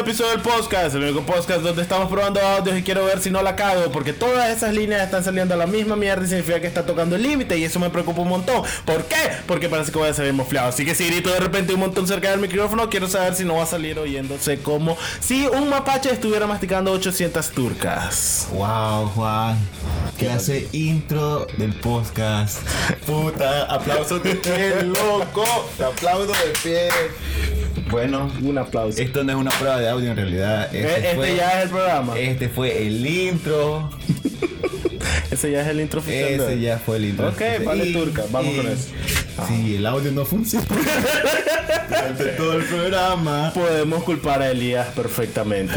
nuevo episodio del podcast, el único podcast donde estamos probando audios y quiero ver si no la cago, porque todas esas líneas están saliendo a la misma mierda y significa que está tocando el límite y eso me preocupa un montón. ¿Por qué? Porque parece que voy a salir mofleado. Así que si grito de repente un montón cerca del micrófono, quiero saber si no va a salir oyéndose como si un mapache estuviera masticando 800 turcas. Wow, Juan. Clase intro del podcast. Puta, aplausos de pie, loco. Te aplaudo de pie. Bueno, Un aplauso. esto no es una prueba de audio en realidad. este fue- ya es el programa. Este fue el intro. Ese ya es el intro oficial. Ese ya fue el intro. Ok, vale, turca, vamos con eso. Sí, el audio no funciona. Durante todo el programa. Podemos culpar a Elías perfectamente.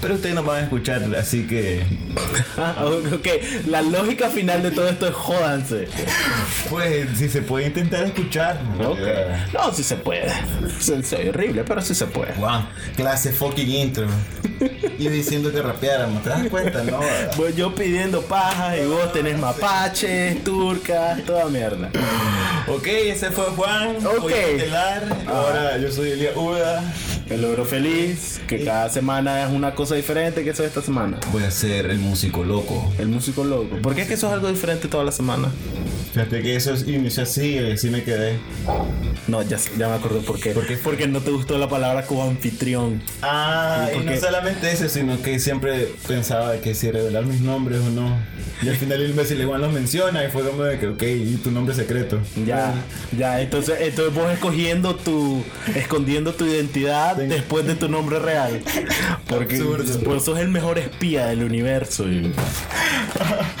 Pero ustedes no van a escuchar, así que. Ah, ok, la lógica final de todo esto es jódanse. Pues, si se puede intentar escuchar. Ok. No, sí se puede. Se- Soy horrible, pero sí se puede. Clase fucking intro. Y diciendo que rapeáramos, ¿te das cuenta? No. Voy yo pidiendo paja y vos tenés mapaches, turcas, toda mierda. Ok, ese fue Juan. Ok. Estelar. Ahora yo soy Elia Uda. El logro feliz, que cada semana es una cosa diferente que eso esta semana. Voy a ser el músico loco. El músico loco. ¿Por qué es que eso es algo diferente toda la semana? Fíjate que eso es inició así, y así me quedé. No, ya, ya me acordé por qué. ¿Por qué? Porque no te gustó la palabra como anfitrión. Ah, ¿Y y por no solamente eso, sino que siempre pensaba que si revelar mis nombres o no. Y al final el imbécil igual los menciona y fue como de que, ok, y tu nombre secreto. Ya, ya, entonces, entonces vos escogiendo tu, escondiendo tu identidad después de tu nombre real. Porque vos sos el mejor espía del universo. y-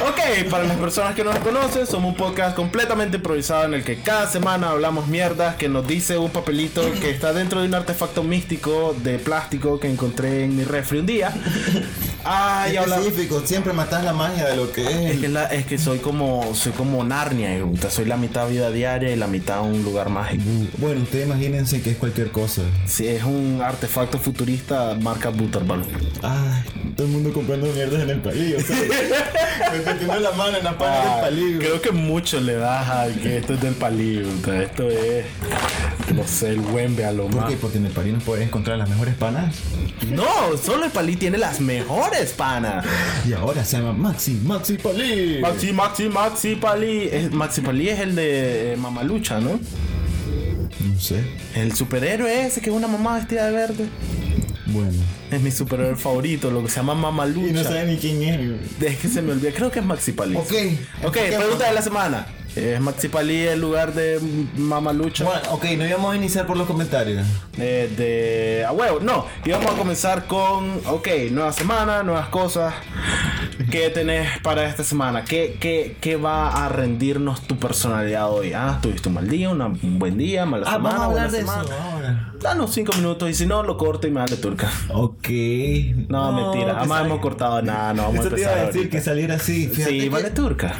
Ok, para las personas que no nos conocen, somos un podcast completamente improvisado en el que cada semana hablamos mierdas que nos dice un papelito que está dentro de un artefacto místico de plástico que encontré en mi refri un día. Ah, y hablamos. Específico, siempre matas la magia de lo que Es es. que, la- es que soy como soy como Narnia, y, puta, soy la mitad vida diaria y la mitad un lugar mágico. Bueno, ustedes imagínense que es cualquier cosa. Si es un artefacto futurista marca Butterball. Ay, todo el mundo comprando mierdas en el palillo. ¿sabes? Metiendo la mano en la pana Ah, del palillo. creo que mucho le das a que esto es del palillo. Esto es, no sé, el Wembe a lo ¿Por más. qué? Porque en el palillo no puedes encontrar las mejores panas. No, solo el palí tiene las mejores panas. Y ahora se llama Maxi, Maxi Palí. Maxi, Maxi, Maxi Palí. Es- Maxi Palí es el de eh, Mamalucha, ¿no? No sé. El superhéroe ese que es una mamá vestida de verde. Bueno. Es mi superhéroe favorito, lo que se llama Mamalucha. Y no saben ni quién es. Es que se me olvida, creo que es Maxi Palí. Ok. Ok, pregunta de la semana. ¿Es Maxi Palí el lugar de Mamalucha? Bueno, ok, no íbamos a iniciar por los comentarios. Eh, de a huevo, no. Y vamos a comenzar con, ok, nueva semana, nuevas cosas. ¿Qué tenés para esta semana? ¿Qué, qué, qué va a rendirnos tu personalidad hoy? Ah, tuviste un mal día, una- un buen día, mala Ah, semana, vamos a hablar de eso semana. ahora. Danos cinco minutos y si no, lo corto y me de turca. Ok. No, mentira, que jamás sal- hemos cortado nada, no vamos a Esto te iba empezar a decir ahorita. que saliera así. Fíjate Sí, que- vale turca.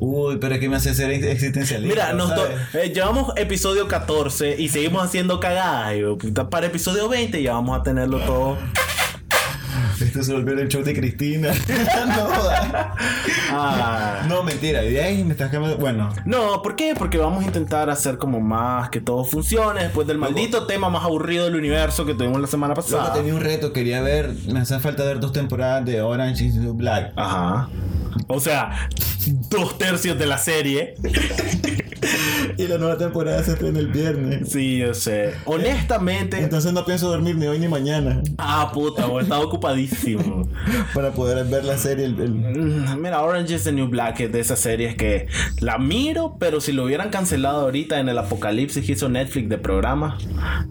Uy, pero es que me hace ser existencialista. Mira, nos eh, llevamos episodio 14 y seguimos haciendo cagadas. puta, Para episodio 20 ya vamos a tenerlo todo. Esto se volvió el show de Cristina. no, Ah. no, mentira. Y ahí me estás cambiando. Bueno, No, ¿por qué? Porque vamos a intentar hacer como más que todo funcione después del maldito tema más aburrido del universo que tuvimos la semana pasada. tenía un reto, quería ver, me hace falta ver dos temporadas de Orange is the Black. Ajá. O sea, dos tercios de la serie. Y la nueva temporada se estrena el viernes. Sí, yo sé. Honestamente. Entonces no pienso dormir ni hoy ni mañana Ah, puta, vos estás ocupadísimo. para poder ver la serie. el- el- Mm, Mira, Orange is the New Black es de esas series que la miro, pero si lo hubieran cancelado ahorita en el apocalipsis que hizo Netflix de programa,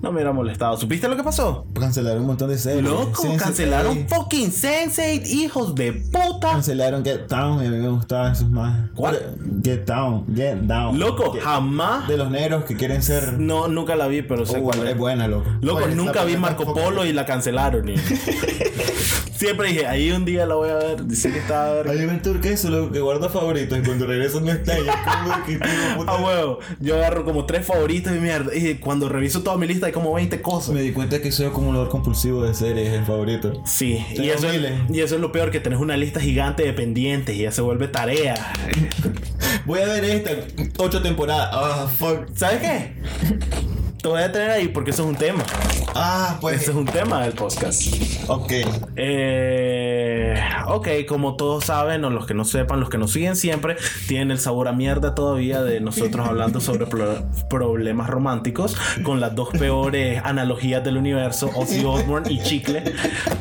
no me hubiera molestado. ¿Supiste lo que pasó? Cancelaron un montón de series. Loco, Sense8, cancelaron fucking Sense8, hijos de puta. Cancelaron Get Down y a mí me gustaban esos más. ¿Cuál? Get Down, Get Down. Loco, Get- jamás. De los negros que quieren ser. No, nunca la vi, pero sé Oh, cuál es es. buena, loco. Loco, Oye, nunca vi Marco Polo y la cancelaron. y- Siempre dije, ahí un día la voy a ver. Dice que estaba a ver. Hay un tour que eso, lo que guarda favoritos y cuando regreso no está. Y es como que puta, Ah, huevo. Yo agarro como tres favoritos y mierda. Y cuando reviso toda mi lista hay como 20 cosas. Me di cuenta que soy acumulador compulsivo de series, el favorito. Sí, y eso, miles. y eso es lo peor, que tenés una lista gigante de pendientes y ya se vuelve tarea. Voy a ver esta, ocho temporadas. Fuck. ¿Sabes qué? Te voy a tener ahí porque eso es un tema. Ah, pues. Ese es un tema del podcast. Ok. Eh, ok, como todos saben, o los que no sepan, los que nos siguen siempre, tienen el sabor a mierda todavía de nosotros hablando sobre pro- problemas románticos con las dos peores analogías del universo, Ozzy Osbourne y Chicle.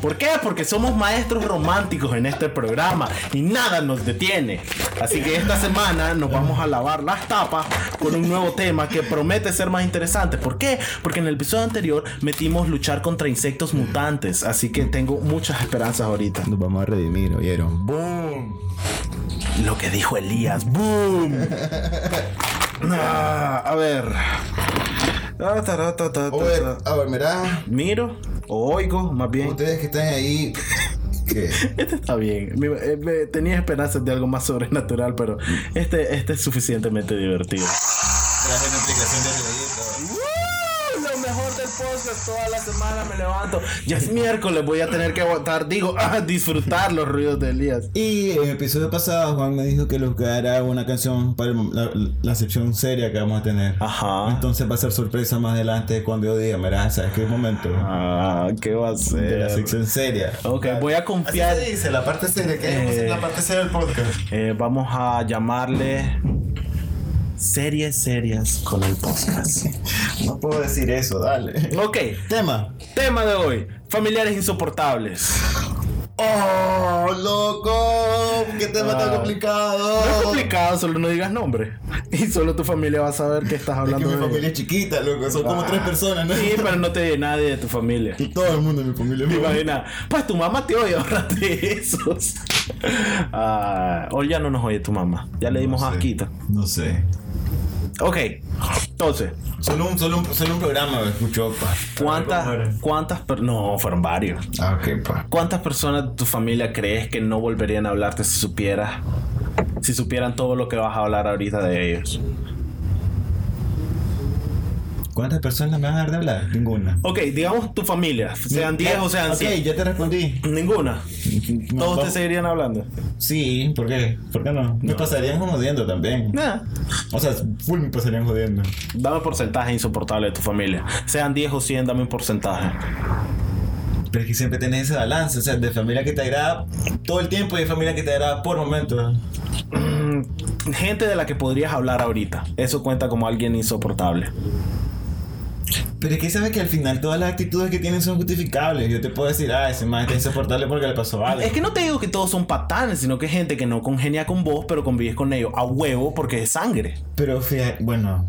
¿Por qué? Porque somos maestros románticos en este programa y nada nos detiene. Así que esta semana nos vamos a lavar las tapas con un nuevo tema que promete ser más interesante. ¿Por qué? Porque en el episodio anterior metimos luchar contra insectos mutantes. Así que tengo muchas esperanzas ahorita. Nos vamos a redimir, ¿oyeron? ¡Boom! Lo que dijo Elías. ¡Boom! Ah, a ver. Ah, ta, ta, ta, ta, A ver, ta. a ver, mirá. Miro o oigo, más bien. Ustedes que están ahí. ¿Qué? Este está bien. Eh, me- tenía esperanzas de algo más sobrenatural, pero este, este es suficientemente divertido. Traje una aplicación de podcast. Toda la semana me levanto. Ya es miércoles, voy a tener que aguantar, digo, ah, disfrutar los ruidos de Elías. Y en el episodio pasado Juan me dijo que buscara una canción para la, la sección seria que vamos a tener. Ajá. Entonces va a ser sorpresa más adelante cuando yo diga, mira, ¿sabes qué momento? Ah, ¿qué va a De la ser? sección seria. Ok, voy a confiar. Así se dice, la parte seria. ¿Qué Eh. la parte seria del podcast? Eh, vamos a llamarle series serias con el podcast. No puedo decir eso, dale. Ok, Tema. tema de hoy: familiares insoportables. ¡Oh, loco! ¡Qué tema tan Ah. complicado! No es complicado, solo no digas nombre. Y solo tu familia va a saber que estás Es que hablando mi de familia es chiquita, loco. Son como Ah. tres personas, ¿no? Sí, pero no te oye nadie de tu familia. Y todo el mundo en mi familia. Te imaginas, pues tu mamá te oye, ahorrate esos. Ah, hoy ya no nos oye tu mamá. Ya le dimos No sé. asquito. No sé. Ok, entonces, Solo un, solo un, solo un programa me escuchó, pa. ¿cuántas, cuántas, per- no, fueron varios. Ah, ok, pa. ¿Cuántas personas de tu familia crees que no volverían a hablarte si supieras, si supieran todo lo que vas a hablar ahorita de ellos? ¿Cuántas personas me van a dar de hablar? Ninguna. Ok, digamos tu familia, sean 10 o sean Ok, 100. ya te respondí. Ninguna. No, Todos te seguirían hablando. Sí, ¿por qué? ¿Por qué no? Me pasarían jodiendo también. Nah. O sea, full me pasarían jodiendo. Dame porcentaje insoportable de tu familia. Sean 10 o 100, dame un porcentaje. Pero es que siempre tenés ese balance, o sea, de familia que te agrada todo el tiempo y de familia que te agrada por momentos. Mm, gente de la que podrías hablar ahorita. Eso cuenta como alguien insoportable. Pero es que sabes que al final todas las actitudes que tienen son justificables. Yo te puedo decir, ah, ese man está insoportable porque le pasó algo. Es que no te digo que todos son patanes, sino que gente que no congenia con vos, pero convives con ellos a huevo porque es sangre. Pero fíjate, bueno,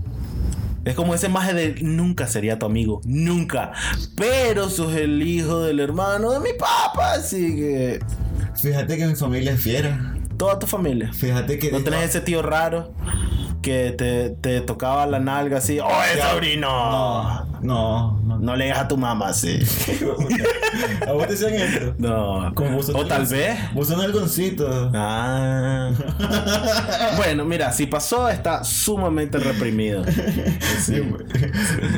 Es como ese maje de nunca sería tu amigo, nunca. Pero sos el hijo del hermano de mi papá, así que fíjate que mi familia es fiera. toda tu familia. Fíjate que. No tenés ese tío raro que te, te tocaba la nalga así, ¡Oh, sobrino! No, no, no. No le digas a tu mamá así. ¿A vos te decían esto? No. Como vos O tal vez. Vos sos un algoncito. Ah. bueno, mira, si pasó, está sumamente reprimido. Sí, güey.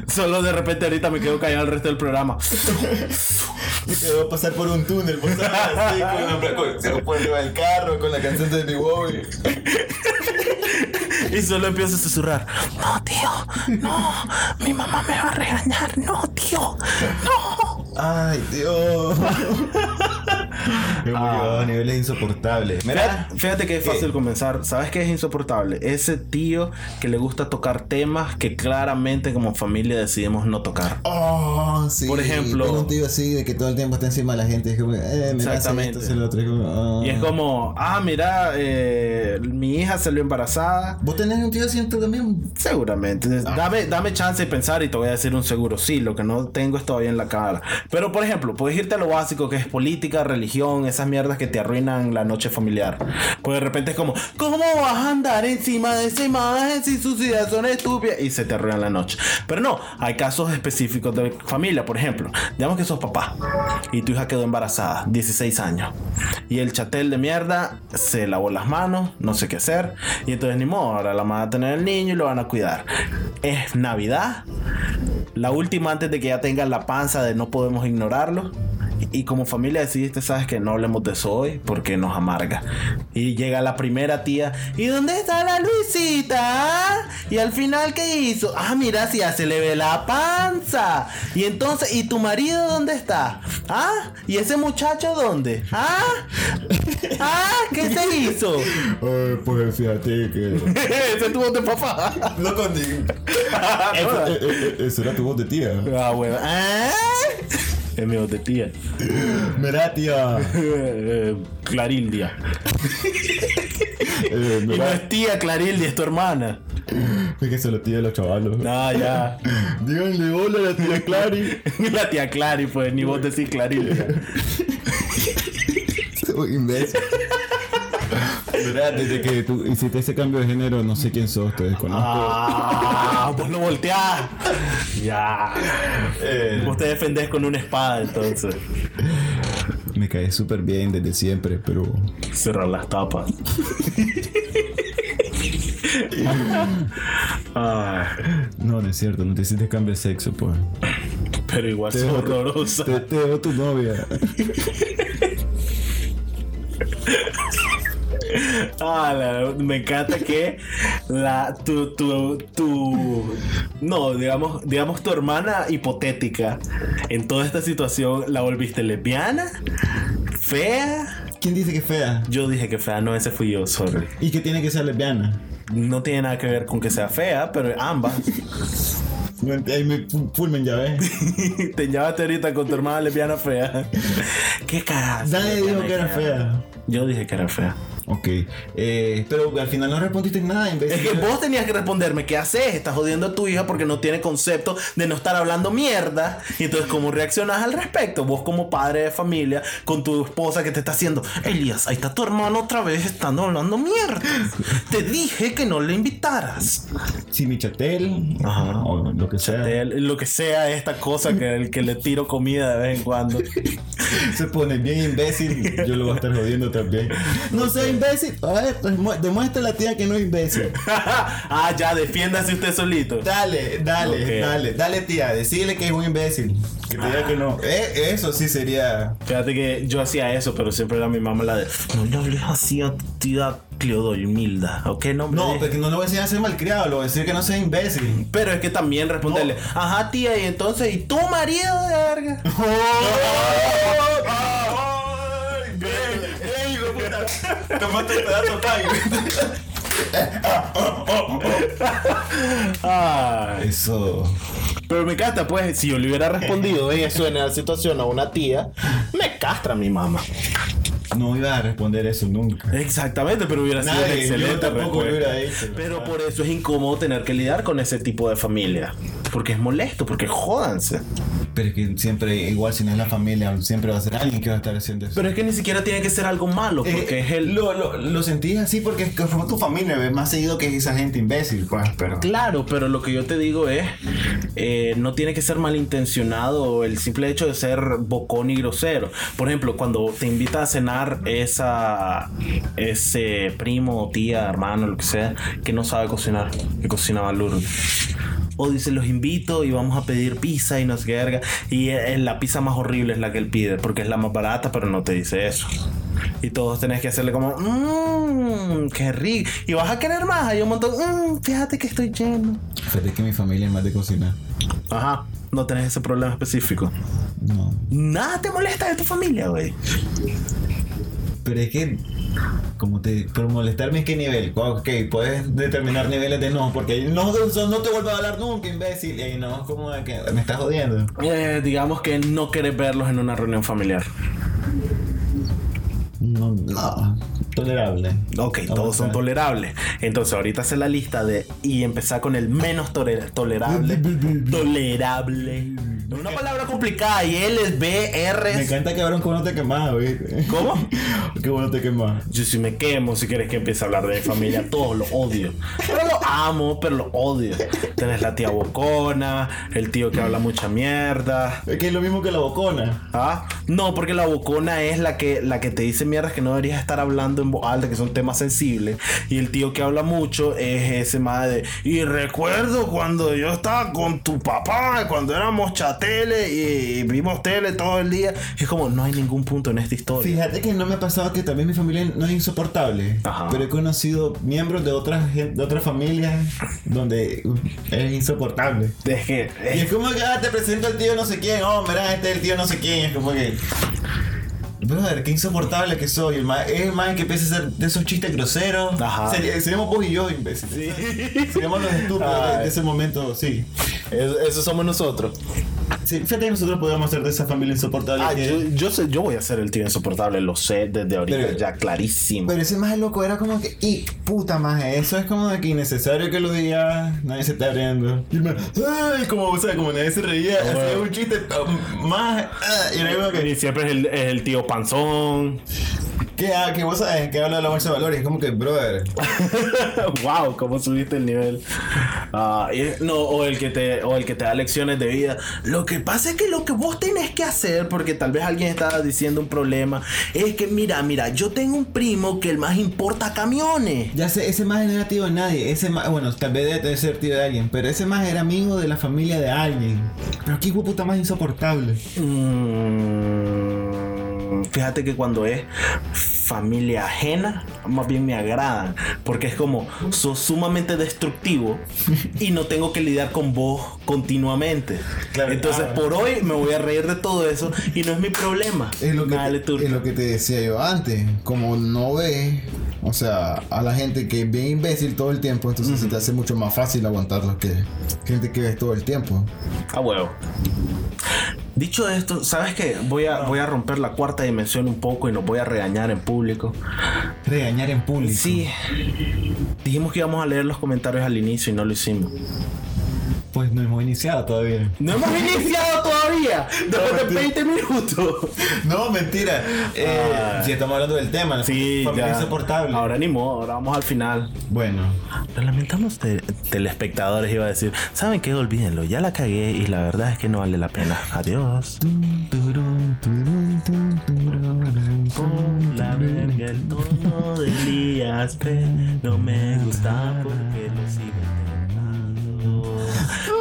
Solo de repente ahorita me quedo callado el resto del programa. Me quedó pasar por un túnel, vos sabes, así, con con, por del carro, con la canción de mi Bowie. Y solo empiezo a susurrar. No, tío. No. Mi mamá me va a regañar. No, tío. No. Ay, Dios. Me murió a niveles insoportables. Mira. Fíjate, que es fácil comenzar. ¿Sabes qué es insoportable? Ese tío que le gusta tocar temas que claramente como familia decidimos no tocar. Oh, sí. Por ejemplo- Tengo un tío así de que todo el tiempo está encima de la gente. Es como, eh, me Exactamente. Esto, otro. Es como, ah. Y es como, ah, mira, eh, mi hija salió embarazada. ¿Vos tenés un tío así en tu también? Seguramente. Dame, dame chance de pensar y te voy a decir un seguro. Sí, lo que no tengo es todavía en la cara. Pero, por ejemplo, puedes irte a lo básico que es política, religión, esas mierdas que te arruinan la noche familiar. Pues de repente es como, ¿cómo vas a andar encima de esa imagen si sus ideas son estúpidas? Y se te arruinan la noche. Pero no, hay casos específicos de familia. Por ejemplo, digamos que sos papá y tu hija quedó embarazada, 16 años. Y el chatel de mierda se lavó las manos, no sé qué hacer. Y entonces ni modo, ahora la van a tener el niño y lo van a cuidar. Es Navidad, la última antes de que ya tenga la panza de no podemos ignorarlo. Y como familia decidiste, sabes que no hablemos de eso hoy porque nos amarga. Y llega la primera tía. ¿Y dónde está la Luisita? Y al final, ¿qué hizo? Ah, mira, si ya se le ve la panza. Y entonces, ¿y tu marido dónde está? Ah, ¿y ese muchacho dónde? Ah, ah, ¿qué se hizo? Ay, pues fíjate que. ese es tu voz de papá. No contigo. Eso era tu voz de tía. Ah, bueno. Ah, Mira, tía. Eh, Clarildia. Eh, Y no es tía Clarildia, es tu hermana. es que se lo tía de los chavalos. Ah, ya. Díganle hola a la tía Clary. La tía Clary, pues, ni vos decís Clarildia. Soy imbécil. Desde que tú hiciste ese cambio de género, no sé quién sos, te desconozco. Ah, vos lo volteás. Ya. Eh, Vos te defendés con una espada, entonces. me caes súper bien desde siempre, pero. Cerrar las tapas. Ah, No, no es cierto, no te hiciste cambio de sexo, pues. pero igual Te es horrorosa. Te, te dejo tu novia. Ah, la- me encanta que la tu, tu, tu no, digamos, digamos tu hermana hipotética en toda esta situación la volviste lesbiana, fea. ¿Quién dice que fea? Yo dije que fea, no, ese fui yo, sorry. ¿Y que tiene que ser lesbiana? No tiene nada que ver con que sea fea, pero ambas. Ahí me fu- fulmen ya ves. Te llevaste ahorita con tu hermana lesbiana fea. ¿Qué cagazo? Nadie dijo que era fea. Yo dije que era fea. Ok, eh, pero al final no respondiste nada, Es imbécil. que vos tenías que responderme, ¿qué haces? Estás jodiendo a tu hija porque no tiene concepto de no estar hablando mierda. Y entonces, ¿cómo reaccionas al respecto? Vos como padre de familia, con tu esposa que te está haciendo, Elías, ahí está tu hermano otra vez estando hablando mierda. Te dije que no le invitaras. Si mi chatel, Ajá. o lo que sea, lo que sea esta cosa que el que le tiro comida de vez en cuando. se pone bien imbécil, yo lo voy a estar jodiendo también. No sea imbécil. A ver, demu- demuestra a la tía que no es imbécil. ah, ya, defiéndase usted solito. Dale, dale, dale, dale tía, decirle que es un imbécil. Que te diga que no. Eh, eso sí sería. Fíjate que yo hacía eso, pero siempre era mi mamá la de no le hables así a tía Cleodolmilda, ¿ok? No, me No, dejes". porque no le voy a decir a ser malcriado, le voy a decir que no sea imbécil. Pero es que también responderle, ajá tía, y entonces, ¿y tu marido de verga? Tomaste el pedazo Ay. Eso. Pero me encanta, pues, si yo le hubiera respondido eso en esa situación a una tía, me castra mi mamá. No iba a responder eso nunca. Exactamente, pero hubiera sido Nadie, excelente yo tampoco respuesta. hubiera hecho. Pero por eso es incómodo tener que lidiar con ese tipo de familia. Porque es molesto, porque jódanse. Pero es que siempre, igual si no es la familia, siempre va a ser alguien que va a estar haciendo eso. Pero es que ni siquiera tiene que ser algo malo, porque Eh, es el... Lo, lo, lo sentís así porque es que fue tu familia, ves más seguido que esa gente imbécil, pues, pero. Claro, pero lo que yo te digo es, eh, no tiene que ser malintencionado el simple hecho de ser bocón y grosero. Por ejemplo, cuando te invita a cenar esa, ese primo, tía, hermano, lo que sea, que no sabe cocinar, que cocinaba Lourdes. O dice, los invito y vamos a pedir pizza y no sé qué verga. Y eh, la pizza más horrible es la que él pide, porque es la más barata, pero no te dice eso. Y todos tenés que hacerle como, mmm, qué rico. Y vas a querer más. Hay un montón, mmm, fíjate que estoy lleno. Fíjate que mi familia es más de cocinar. Ajá, no tenés ese problema específico. No. Nada te molesta de tu familia, güey. Pero es que. Como te. Por molestarme, ¿en qué nivel? Ok, puedes determinar niveles de no, porque no, no te vuelvo a hablar nunca, imbécil. Y no, como de que me estás jodiendo. Eh, digamos que no querés verlos en una reunión familiar. No, no. Tolerable. Ok, No, todos son tolerables. Entonces, ahorita hace la lista de. Y empezar con el menos tole- tolerable. tolerable. Una palabra complicada. Y L, B, R. Me encanta que ahora no te quemas, ¿viste? ¿Cómo? Qué bueno te quemas. Yo si me quemo, si quieres que empiece a hablar de mi familia, todos lo odio. Pero lo amo, pero lo odio. Tenés la tía bocona, el tío que habla mucha mierda. Es que es lo mismo que la bocona. ¿Ah? No, porque la bocona es la que, la que te dice mierdas que no deberías estar hablando en voz alta, que son temas sensibles. Y el tío que habla mucho es ese de. Y recuerdo cuando yo estaba con tu papá, cuando éramos chat la tele y vimos tele todo el día. Y es como, no hay ningún punto en esta historia. Fíjate que no me ha pasado que también mi familia no es insoportable. Ajá. Pero he conocido miembros de otras de otras familias donde es insoportable. Es que, Y es como que, ah, te presento al tío no sé quién, oh, mira, este es el tío no sé quién. Es como que. Brother, qué insoportable que soy. El ma- es el man que empieza a hacer de esos chistes groseros. Ajá. Sería- seríamos vos y yo, imbécil. Seríamos los estúpidos de, Ay. de ese momento, sí. eso, eso somos nosotros. sí. Fíjate que nosotros podemos ser de esa familia insoportable. Ah, que- yo, yo, sé, yo voy a ser el tío insoportable, lo sé desde ahorita, Pero- ya clarísimo. Pero ese más loco era como que, y puta más, eso es como de que innecesario que lo digas, nadie se está riendo. Y me, ay, como, o sea, como nadie se reía, Bueno. hacía un chiste um, más, ah, y era como que, Y siempre es el, es el tío panzón. que, ah, que vos sabes, que habla de la bolsa de valores, es como que, brother, wow, cómo subiste el nivel. Ah, y- no, o el que te o el que te da lecciones de vida. Lo que pasa es que lo que vos tenés que hacer, porque tal vez alguien estaba diciendo un problema, es que mira, mira, yo tengo un primo que el más importa camiones. ya sé, ese más es negativo de nadie, ese más, bueno, tal vez debe ser tío de alguien, pero ese más era amigo de la familia de alguien. Pero qué puta más insoportable. Mm, fíjate que cuando es familia ajena, más bien me agradan, porque es como sos sumamente destructivo y no tengo que lidiar con vos continuamente. Claro, Entonces, por hoy me voy a reír de todo eso y no es mi problema. Es lo, que Dale, te, es lo que te decía yo antes. Como no ves, o sea, a la gente que es bien imbécil todo el tiempo, entonces se te hace mucho más fácil aguantarlo que gente que ves todo el tiempo. A huevo. Dicho esto, ¿sabes qué? Voy a, voy a romper la cuarta dimensión un poco y nos voy a regañar en público. Regañar en público. Sí. Dijimos que íbamos a leer los comentarios al inicio y no lo hicimos. Pues no hemos iniciado todavía. No hemos iniciado todavía. Después de 20 minutos. No, mentira. Eh, Ah. si estamos hablando del tema, Sí, ya. insoportable. Ahora ni modo, ahora vamos al final. Bueno, Lo lamentamos de telespectadores, iba a decir. ¿Saben qué? Olvídenlo, ya la cagué y la verdad es que no vale la pena. Adiós. Por la verga el tono de Elías. No me gusta porque.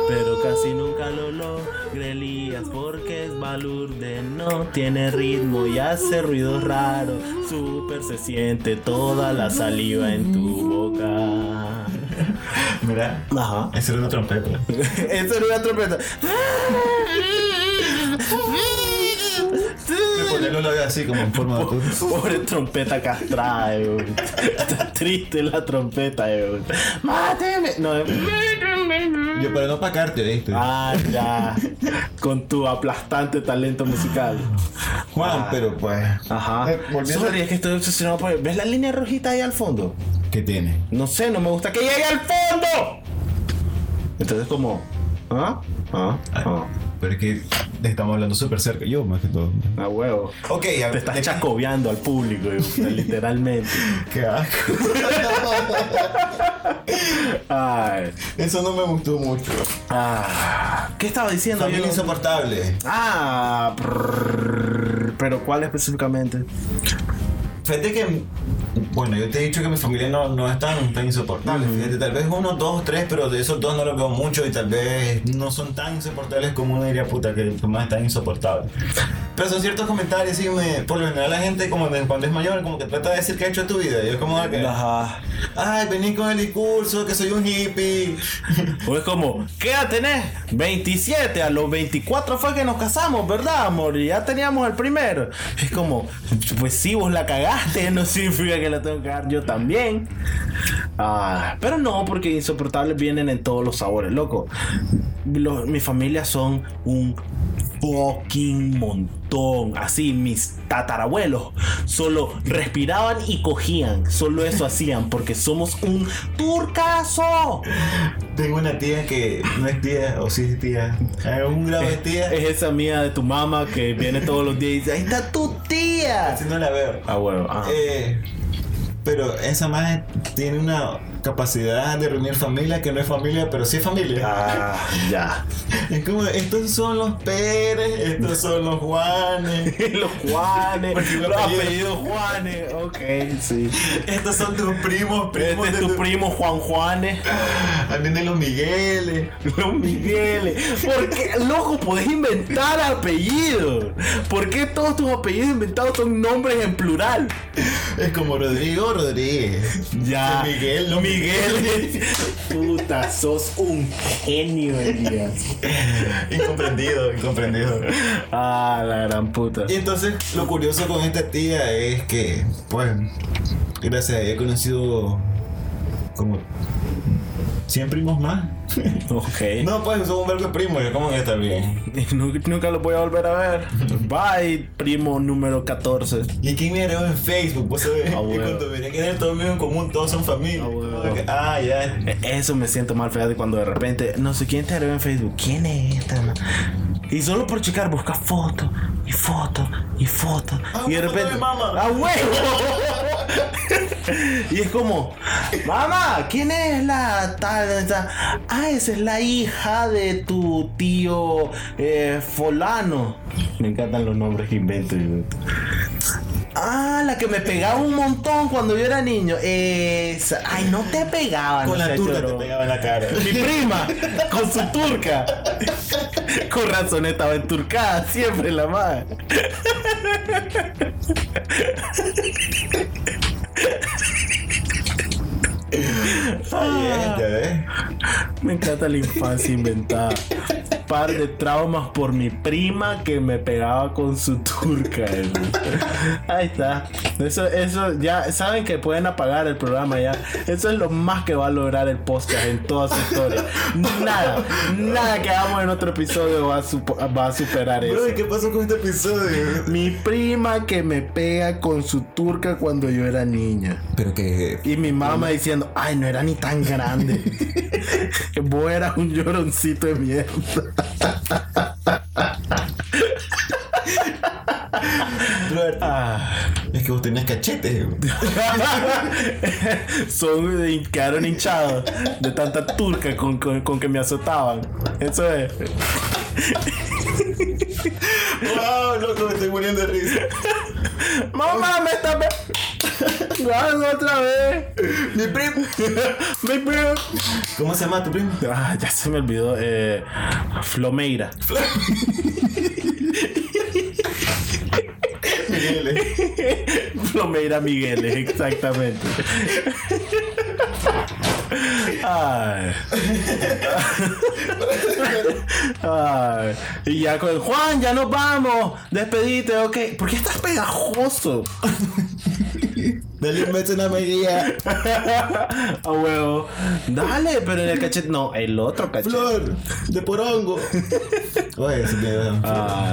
Pero casi nunca lo logré Elías porque es balurde, no tiene ritmo y hace ruidos raros. Súper se siente toda la saliva en tu boca. mira, Ajá. esa era una trompeta. Eso era una trompeta. Me los labios así como en forma de Pobre trompeta castrada, güey. Está triste la trompeta, güey. ¡Máteme! No, eh. Yo para no pacarte, ¿viste? Ah, ya. Con tu aplastante talento musical. Juan, ah. pero pues. Ajá. Eh, volviendo- Sorry, es que estoy obsesionado por. ¿Ves la línea rojita ahí al fondo? ¿Qué tiene? No sé, no me gusta que llegue al fondo. Entonces, como. ¿Ah? ¿Ah? ¿Ah? Pero es que estamos hablando súper cerca. Yo más que todo. A huevo. Ok, a- Te estás de- chacobeando al público, literalmente. Qué asco. Ay. Eso no me gustó mucho. Ah, ¿Qué estaba diciendo? Familia Yo insoportable. Ah, prrr, pero ¿cuál específicamente? Fíjate que, bueno, yo te he dicho que mi familia no, no es tan, tan insoportable. Fíjate, tal vez uno, dos, tres, pero de esos dos no los veo mucho y tal vez no son tan insoportables como uno diría, puta, que más es tan insoportable. Pero son ciertos comentarios y me, por lo general la gente como de- cuando es mayor como que trata de decir que ha hecho tu vida. Y es como que, Ajá. ay, vení con el discurso, que soy un hippie. O es como, ¿qué edad tenés? 27, a los 24 fue que nos casamos, ¿verdad, amor? Y ya teníamos el primero. Es como, pues sí, vos la cagaste, no significa que la tengo que cagar yo también. Ah, pero no, porque insoportables vienen en todos los sabores, loco. Lo- mi familia son un fucking montón. Así, mis tatarabuelos solo respiraban y cogían. Solo eso hacían, porque somos un turcaso. Tengo una tía que no es tía, o sí es tía. Es un grado de tía. Es esa mía de tu mamá que viene todos los días y dice, ahí está tu tía. Así no la veo. Ah, bueno, ajá. Eh, pero esa madre tiene una capacidad de reunir familia que no es familia, pero sí es familia. Ah, ya. Es como, estos son los Pérez, estos son los Juanes, los Juanes, Porque los los apellidos- Juanes. Ok, sí. estos son tus primos, primos Este es de tu tu- primo Juan Juanes. También de los Migueles. Los Migueles. ¿Por qué, loco, podés inventar apellidos? ¿Por qué todos tus apellidos inventados son nombres en plural? Es como Rodrigo Rodríguez. Ya. Miguel, no Miguel. Puta, sos un genio, Elías. Incomprendido, incomprendido. Ah, la gran puta. Y entonces lo curioso con esta tía es que, pues, gracias a ella he conocido como 100 primos más. Ok. No, pues son un verbo de primos, yo como que está bien. Nunca, lo voy a volver a ver. Bye, primo número 14. Y aquí me agregó en Facebook, vos sabés. Ah, y huevo. cuando miren que tienen todo amigos en común, todos son familia. Ah, que, ah, ya. E- Eso me siento mal, fíjate, cuando de repente, no sé quién te agregó en Facebook. ¿Quién es esta? Y solo por checar, busca fotos y fotos y fotos. Ah, y de repente. mi mamá. ¡Ah, huevo! y es como, mamá, ¿quién es la tal? Ah, esa es la hija de tu tío eh, Folano. Me encantan los nombres que invento. Ah, la que me pegaba un montón cuando yo era niño. Esa. Ay, no te pegaba. Con no la turca te llorón. pegaba en la cara. Mi prima, con su turca. Con razón estaba enturcada siempre la madre. Ay, ya ves. Me encanta la infancia inventada. Par de traumas por mi prima que me pegaba con su turca. eh. Ahí está. Eso, eso, ya saben que pueden apagar el programa ya. Eso es lo más que va a lograr el podcast en toda su historia. Nada, nada que hagamos en otro episodio va a, supo- va a superar eso. Bro, ¿qué pasó con este episodio? Mi prima que me pega con su turca cuando yo era niña. Pero que. Y mi mamá diciendo, ay, no era ni tan grande. que vos eras un lloroncito de mierda. Ah. Es que vos tenías cachetes. Son eh, quedaron hinchados de tanta turca con, con- con que me azotaban. Eso es. wow, loco, me estoy muriendo de risa. Mamá, me está otra vez. Mi primo. Mi primo. ¿Cómo se llama tu primo? Ah, ya se me olvidó. Eh, Flomeira. Miguel. Flomeira Migueles, exactamente. Ay. Ay. Y ya con Juan, ya nos vamos. Despedite, ok. ¿Por qué estás pegajoso? Dale un beso a María. A huevo. Dale, pero en el cachete. No, el otro cachete. Flor, de porongo. Oye, se me da. Ah,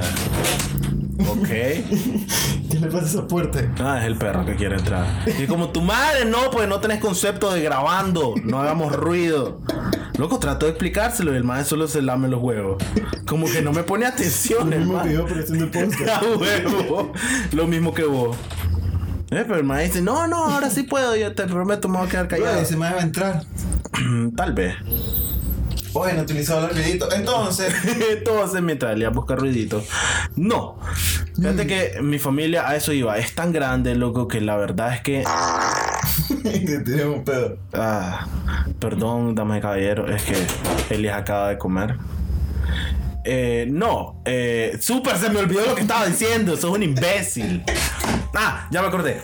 ok. ¿Qué le pasa a esa puerta? Ah, es el perro que quiere entrar. Y como tu madre, no, pues no tenés concepto de grabando. No hagamos ruido. Loco, trato de explicárselo y el maestro solo se lame los huevos. Como que no me pone atención, El mismo hermano. video, pero podcast. A huevo. Lo mismo que vos. Eh, pero el maestro dice, no, no, ahora sí puedo, yo te prometo, me voy a quedar callado. Oye, se me va a entrar. Tal vez. Oye, no he utilizado el ruidito. Entonces. Entonces, mientras le busca ruidito. No. Fíjate que mi familia a eso iba. Es tan grande, loco, que la verdad es que. que tenemos pedo. Ah, perdón, damas y caballeros, es que Elias acaba de comer. Eh, no, eh, súper se me olvidó lo que estaba diciendo, sos un imbécil. Ah, ya me acordé.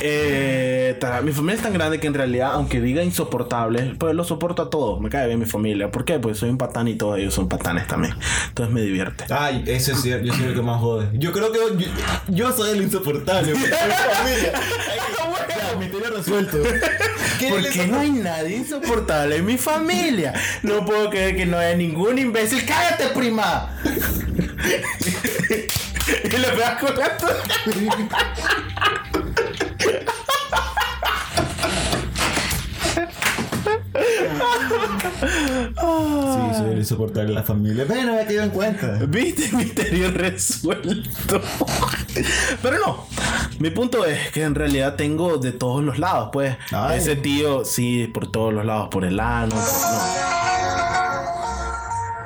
Eh, mi familia es tan grande que en realidad, aunque diga insoportable, pues lo soporto a todos. Me cae bien mi familia. ¿Por qué? Pues soy un patán y todos ellos son patanes también. Entonces me divierte. Ay, eso es cierto, yo soy el que más jode. Yo creo que yo, yo soy el insoportable. mi familia. Misterio resuelto. ¿Qué ¿Por es qué no hay nadie insoportable en mi familia? No puedo creer que no haya ningún imbécil. ¡Cállate, prima! y le pegas con la Sí, soy el insoportable la familia. Bueno, me quedado en cuenta. ¿Viste? Misterio resuelto. Pero no. Mi punto es que en realidad tengo de todos los lados, pues. Ay. Ese tío, sí, por todos los lados, por el ano. por- no.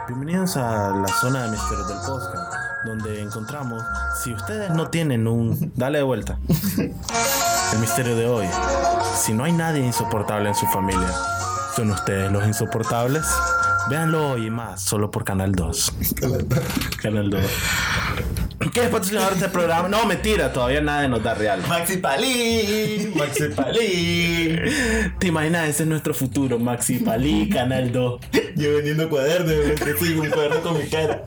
Bienvenidos a la zona de misterios del podcast, donde encontramos, si ustedes no tienen un... Dale de vuelta. El misterio de hoy. Si no hay nadie insoportable en su familia, ¿son ustedes los insoportables? Véanlo hoy y más, solo por Canal 2. Canal 2. ¿Qué es patrocinador de este programa? No, mentira, todavía nadie nos da real. Maxi Palí, Maxi Palí. ¿Te imaginas? Ese es nuestro futuro, Maxi Palí, Canal 2. Yo vendiendo cuadernos, que sí, un cuaderno con mi cara.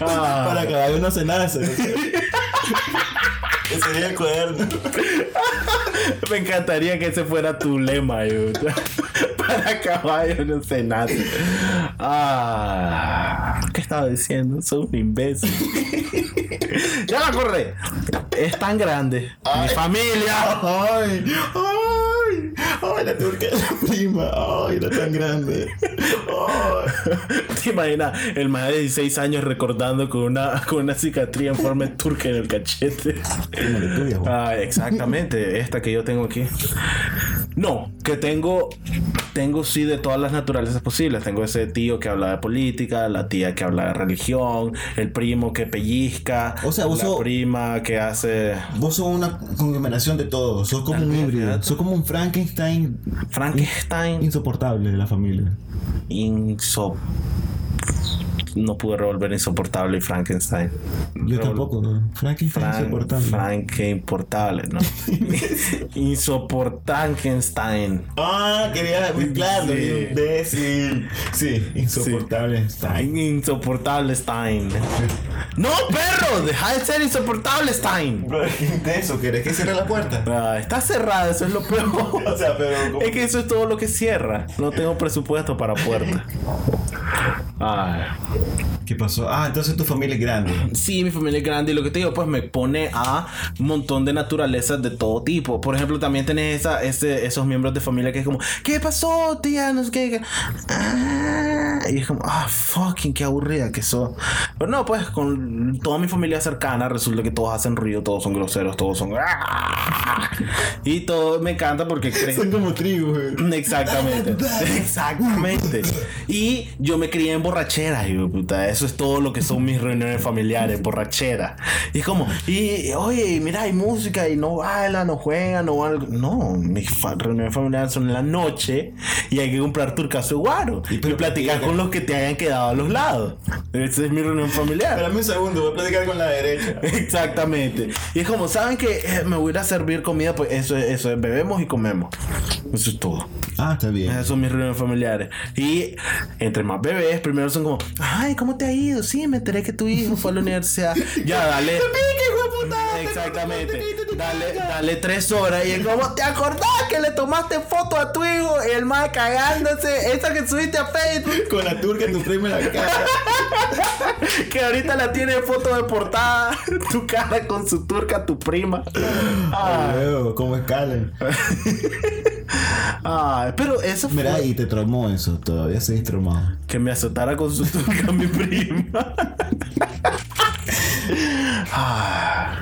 Ah, Para que vaya uno cenazo. Ese sería el cuaderno. me encantaría que ese fuera tu lema, yo. Para caballo no sé nada. Ah, ¿qué estaba diciendo? Soy un imbécil. ya me acordé. Es tan grande. Mi familia. Ay, ay, ay, la turca de la prima. Ay, era tan grande. Ay. ¿Te imaginas? El más de 16 años recordando con una, con una cicatriz en forma de turca en el cachete. Tuya. Ah, exactamente, esta que yo tengo aquí. No, que tengo, tengo sí de todas las naturalezas posibles. Tengo ese tío que habla de política, la tía que habla de religión, el primo que pellizca, O sea, vos la sos- prima que hace Vos sos una conglomeración de todo. Sos como un híbrido. Sos como un Frankenstein Frankenstein. Insoportable de la familia. inso no pude revolver insoportable y Frankenstein. Yo Revol- tampoco. ¿no? Frankenstein Fran- insoportable. Frankenportable, ¿no? Insoportankenstein. Ah, quería mezclarlo. Sí. Imbécil. Sí, insoportable. Stein. Insoportable Stein. No, perro, deja de ser insoportable Stein. Bro, qué intenso. ¿Querés que cierre la puerta? Ah, está cerrada, eso es lo peor. O sea, pero. ¿cómo? Es que eso es todo lo que cierra. No tengo presupuesto para puerta. Ay. ¿Qué pasó? Ah, entonces tu familia es grande. Sí, mi familia es grande y lo que te digo, pues me pone a un montón de naturalezas de todo tipo. Por ejemplo, también tenés esa, ese, esos miembros de familia que es como, ¿qué pasó, tía? No sé qué. Ah, y es como, ah, fucking, qué aburrida que sos. Pero no, pues con toda mi familia cercana resulta que todos hacen ruido, todos son groseros, todos son... "Ah". Y todo me encanta porque... cre- Son como tribu, güey. Exactamente. Exactamente. Y yo me crié en borrachera, hijo de puta. Eso es todo lo que son mis reuniones familiares, borrachera. Y es como, y oye, mira, hay música y no bailan, no juegan, no algo. No, mis fa- reuniones familiares son en la noche y hay que comprar turcaso guaro y, pero platicar platica. con los que te hayan quedado a los lados. Esa es mi reunión familiar. Espérame un segundo, voy a platicar con la derecha. Exactamente. Y es como, ¿saben que eh, me voy a ir a servir comida? Pues eso es, eso es, bebemos y comemos. Eso es todo. Ah, está bien. Esas son mis reuniones familiares. Y entre más bebés, primero son como, ay, ¿cómo te ha ido? Sí, me enteré que tu hijo fue a la universidad. Ya, dale. Exactamente. Dale, dale tres horas. Y es como, ¿te acordás que le tomaste foto a tu hijo? Y el más cagándose. Esa que subiste a Facebook. Con la turca tu prima en la cara. Que ahorita la tiene foto de portada. Tu cara con su turca, tu prima. Ah, luego, ¿cómo escalan? Ay, pero eso fue. Mira, y te traumó eso, todavía seguís traumado. Que me azotara con su turca mi prima. Ah.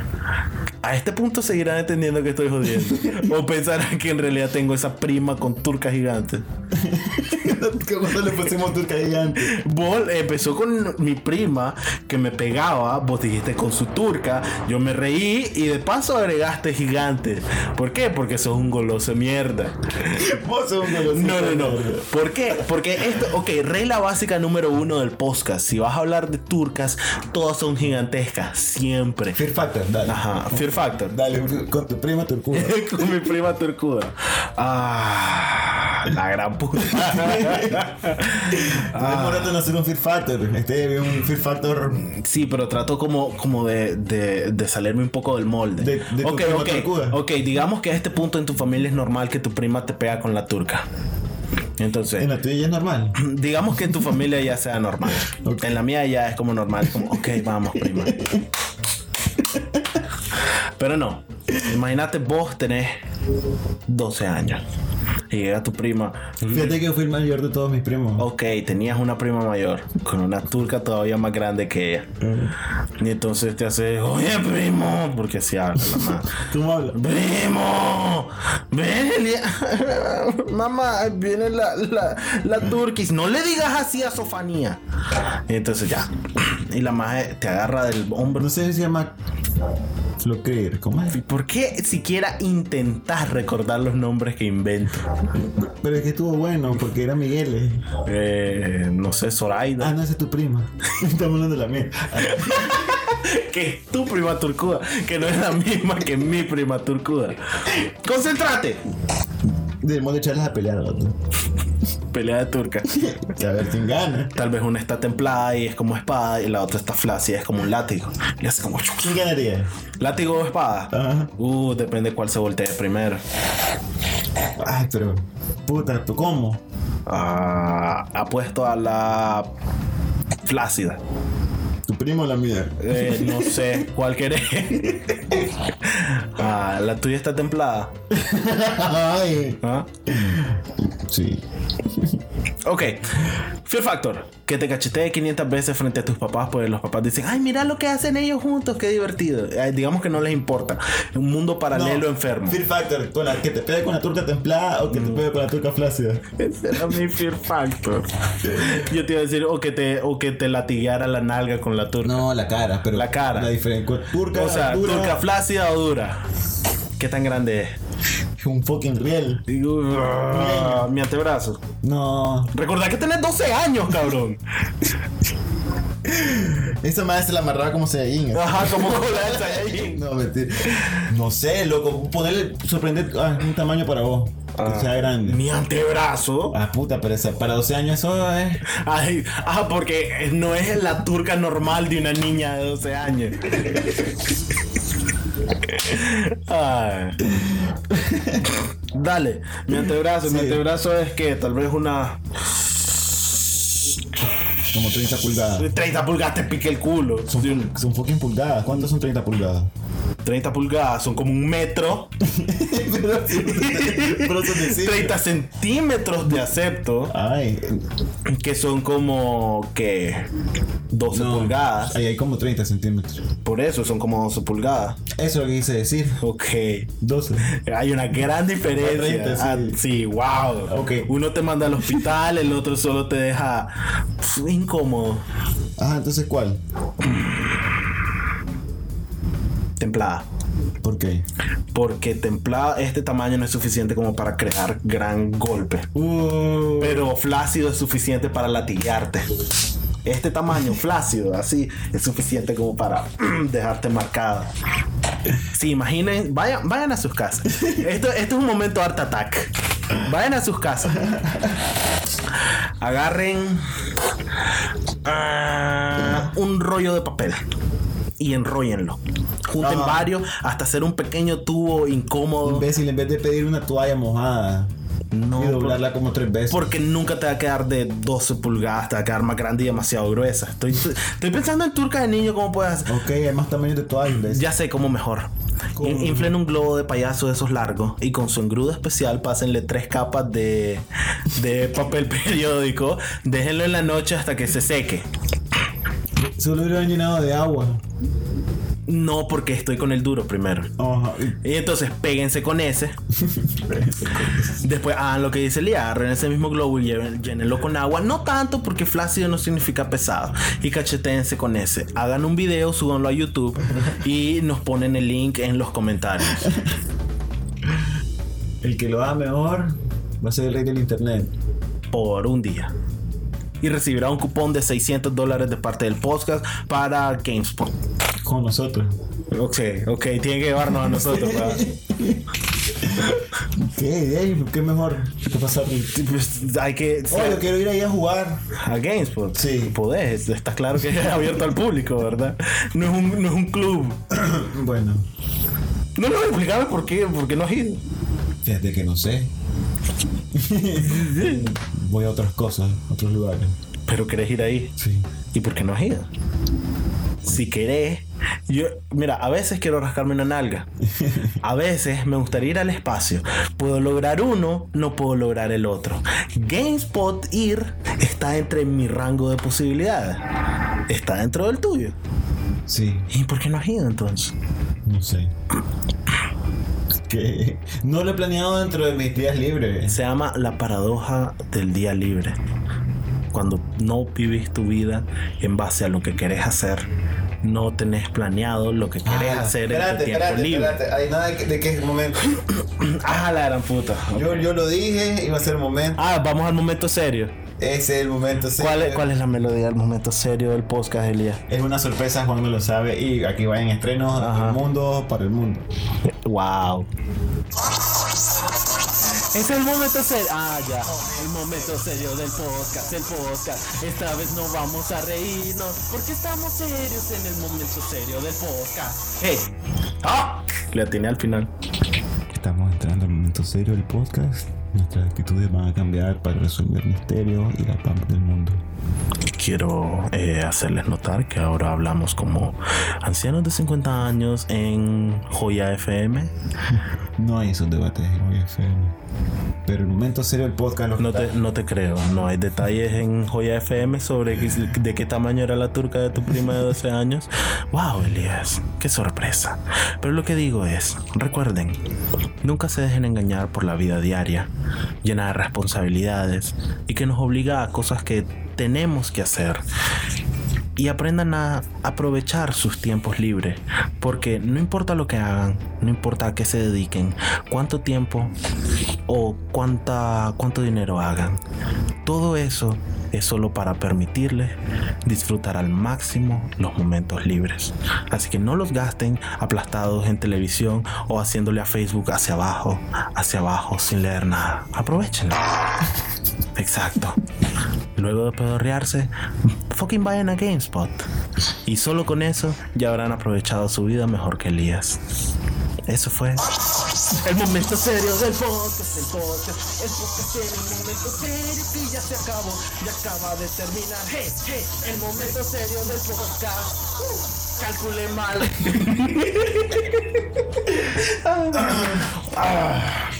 A este punto seguirán entendiendo que estoy jodiendo. O pensarán que en realidad tengo esa prima con turca gigante. Cuando le pusimos turca gigante. Vos empezó con mi prima que me pegaba, vos dijiste con su turca, yo me reí y de paso agregaste gigante. ¿Por qué? Porque sos un goloso mierda. Vos sos un golosito. No, no, no. ¿Por qué? Porque esto, ok, regla básica número uno del podcast. Si vas a hablar de turcas, todas son gigantescas, siempre. Fear Factor, dale. Ajá, Fear Factor. Dale, con tu prima turcuda. Con mi prima turcuda. Ah, la gran puta. Demórate en hacer un Fear Factor. Este es un Fear Factor. Sí, pero trato como, como de, de, de salirme un poco del molde. De- de tu ok, prima ok. turcuda. Ok, digamos que a este punto en tu familia es normal que tu prima te pega con la turca. Entonces, En la tuya ya es normal. digamos que en tu familia ya sea normal. Ok. En la mía ya es como normal, como, ok, vamos, prima. Pero no, imagínate vos tenés 12 años. Y llega tu prima. Fíjate que yo fui el mayor de todos mis primos. Ok, tenías una prima mayor con una turca todavía más grande que ella. Y entonces te hace, oye primo, porque así habla la mamá. ¿Cómo hablas? Primo, ven, mamá, viene la, la, la turquis. No le digas así a Sofanía. Y entonces ya. Y la maje te agarra del hombro. No sé si se llama Flocreer. ¿Cómo es? ¿Y ¿Por qué siquiera intentas recordar los nombres que invento? Pero es que estuvo bueno porque era Miguel. eh. Eh, no sé, Zoraida. Ah, no, esa es tu prima. Estamos hablando de la mía. que es tu prima turcuda, que no es la misma que mi prima turcuda. ¡Concéntrate! Debemos de echarlas a pelear, vato. Pelea de turca. A ver quién gana. Tal vez una está templada y es como espada y la otra está flácida, es como un látigo. Y hace como... ¿Quién ganaría? ¿Látigo o espada? Ajá. Uh, depende cuál se voltee primero. Ay, pero. Puta, ¿tú cómo? Ah, apuesto a la flácida. ¿Tu primo o la mía? Eh, no sé cuál querés. ah, la tuya está templada. Ay. ¿Ah? Sí. Ok, Fear Factor, que te cachetee 500 veces frente a tus papás, pues los papás dicen, ay, mira lo que hacen ellos juntos, qué divertido. Eh, digamos que no les importa. Un mundo paralelo No, enfermo. Fear Factor, con la, que te pegue con la turca templada o que te pegue con la turca flácida. Ese era mi Fear Factor. Yo te iba a decir, o que te, o que te latigueara la nalga con la turca. No, la cara, pero. La cara. La diferencia. Turca, o sea, dura, turca flácida o dura. ¿Qué tan grande es? Un fucking riel. Digo, ah, mi antebrazo. No. Recordá que tenés 12 años, cabrón. Esa madre se la amarraba como Saiyajin. Ajá, como cola de Saiyajin. No, mentira. No sé, loco. Ponerle. Sorprender. Ah, un tamaño para vos. Ah. Que sea grande. Mi antebrazo. Ah, puta, pero esa- para 12 años eso es. Ay, ah, porque no es la turca normal de una niña de 12 años. Ay. Dale, mi antebrazo, mi antebrazo es que tal vez una Como 30 pulgadas. 30 pulgadas te pique el culo. Son, son fucking pulgadas. ¿Cuántas son 30 pulgadas? 30 pulgadas son como un metro. pero, pero eso te sirve. 30 centímetros de acepto, Ay, que son como que 12 no. pulgadas. Ahí hay como 30 centímetros. Por eso son como 12 pulgadas. Eso es lo que quise decir. Ok. 12. Hay una gran diferencia. 30, sí. Ah, sí, wow. Ok. Uno te manda al hospital, el otro solo te deja incómodo. Ajá, entonces ¿cuál? Templada. ¿Por qué? Porque templada, este tamaño no es suficiente como para crear gran golpe. Uh, Pero flácido es suficiente para latillarte. Este tamaño flácido, así, es suficiente como para dejarte marcado. Sí, imaginen, vayan, vayan a sus casas. Esto, esto es un momento art attack. Vayan a sus casas. Agarren ah, un rollo de papel y enróllenlo. Junten Ajá. varios hasta hacer un pequeño tubo incómodo. imbécil, en vez de pedir una toalla mojada No, y doblarla como tres veces. Porque nunca te va a quedar de 12 pulgadas, te va a quedar más grande y demasiado gruesa. Estoy, estoy pensando en turca de niño, cómo puedes hacer. Ok, hay más tamaños de toalla, imbécil. Ya sé cómo mejor. Inflen un globo de payaso de esos largos y con su engrudo especial pásenle tres capas de, de papel periódico. Déjenlo en la noche hasta que se seque. Solo lo hubieran llenado de agua. No, porque estoy con el duro primero. Ajá. y- entonces péguense con ese. Después hagan lo que dice Lía, agarren ese mismo globo y llénenlo con agua. No tanto porque flácido no significa pesado. Y cachetéense con ese. Hagan un video, súbanlo a YouTube y nos ponen el link en los comentarios. El que lo haga mejor va a ser el rey del internet. Por un día. Y recibirá un cupón de 600 dólares de parte del podcast para GameSpot. Con nosotros. Ok, ok, tienen que llevarnos a nosotros. ¿verdad? ¿Qué? ¿Qué mejor? ¿Qué pasa? Pues, hay que... Oh, yo quiero ir ahí a jugar. A GameSpot. Sí. Podés, está claro que es abierto al público, ¿verdad? No es un, no es un club. Bueno, No, no, explícame por qué, por qué no has ido. fíjate que no sé. Voy a otras cosas, a otros lugares. Pero querés ir ahí. Sí. ¿Y por qué no has ido? Si querés, yo, mira, a veces quiero rascarme una nalga. A veces me gustaría ir al espacio. Puedo lograr uno, no puedo lograr el otro. GameSpot ir está entre mi rango de posibilidades. Está dentro del tuyo. Sí, ¿Y por qué no has ido entonces? no sé. Que no lo he planeado dentro de mis días libres. Se llama la paradoja del día libre. Cuando no vivís tu vida en base a lo que querés hacer, no tenés planeado lo que querés Ah, hacer en tu espérate, tiempo espérate, libre. espérate. Hay nada de, que- de qué momento. Ah, la gran puta. Yo, yo lo dije, iba a ser el momento. Ah, vamos al momento serio. Ese es el momento. sí. ¿Cuál, es, ¿Cuál es la melodía del momento serio del podcast, Elías? Es una sorpresa, Juan no lo sabe. Y aquí va en estrenos del mundo para el mundo. Wow. Es el momento serio. Ah, ya. El momento serio del podcast, el podcast. Esta vez no vamos a reírnos porque estamos serios en el momento serio del podcast. ¡Hey! ¡Ah! Le atiné al final. Estamos entrando al momento serio del podcast. Nuestras actitudes van a cambiar para resolver misterios y la paz del mundo. Quiero eh, hacerles notar que ahora hablamos como ancianos de 50 años en Joya FM. No hay esos debates en Hoy FM. Pero el momento serio del podcast No te, no te creo, no hay detalles en Joya FM sobre qué- de qué tamaño era la turca de tu prima de 12 años. Wow, Elías, qué sorpresa. Pero lo que digo es, recuerden, nunca se dejen engañar por la vida diaria, llena de responsabilidades y que nos obliga a cosas que tenemos que hacer. Y aprendan a aprovechar sus tiempos libres, porque no importa lo que hagan, no importa a qué se dediquen, cuánto tiempo o cuánta, cuánto dinero hagan. Todo eso es solo para permitirles disfrutar al máximo los momentos libres. Así que no los gasten aplastados en televisión o haciéndole a Facebook hacia abajo, hacia abajo sin leer nada. Aprovechenlo. Exacto. Luego de pedorrearse, fucking vayan a GameSpot. Y solo con eso ya habrán aprovechado su vida mejor que Elías. Eso fue el momento serio del podcast, el podcast, el podcast serio, el momento serio que ya se acabó, ya acaba de terminar. Hey, hey, el momento serio del podcast. Uh, calculé mal.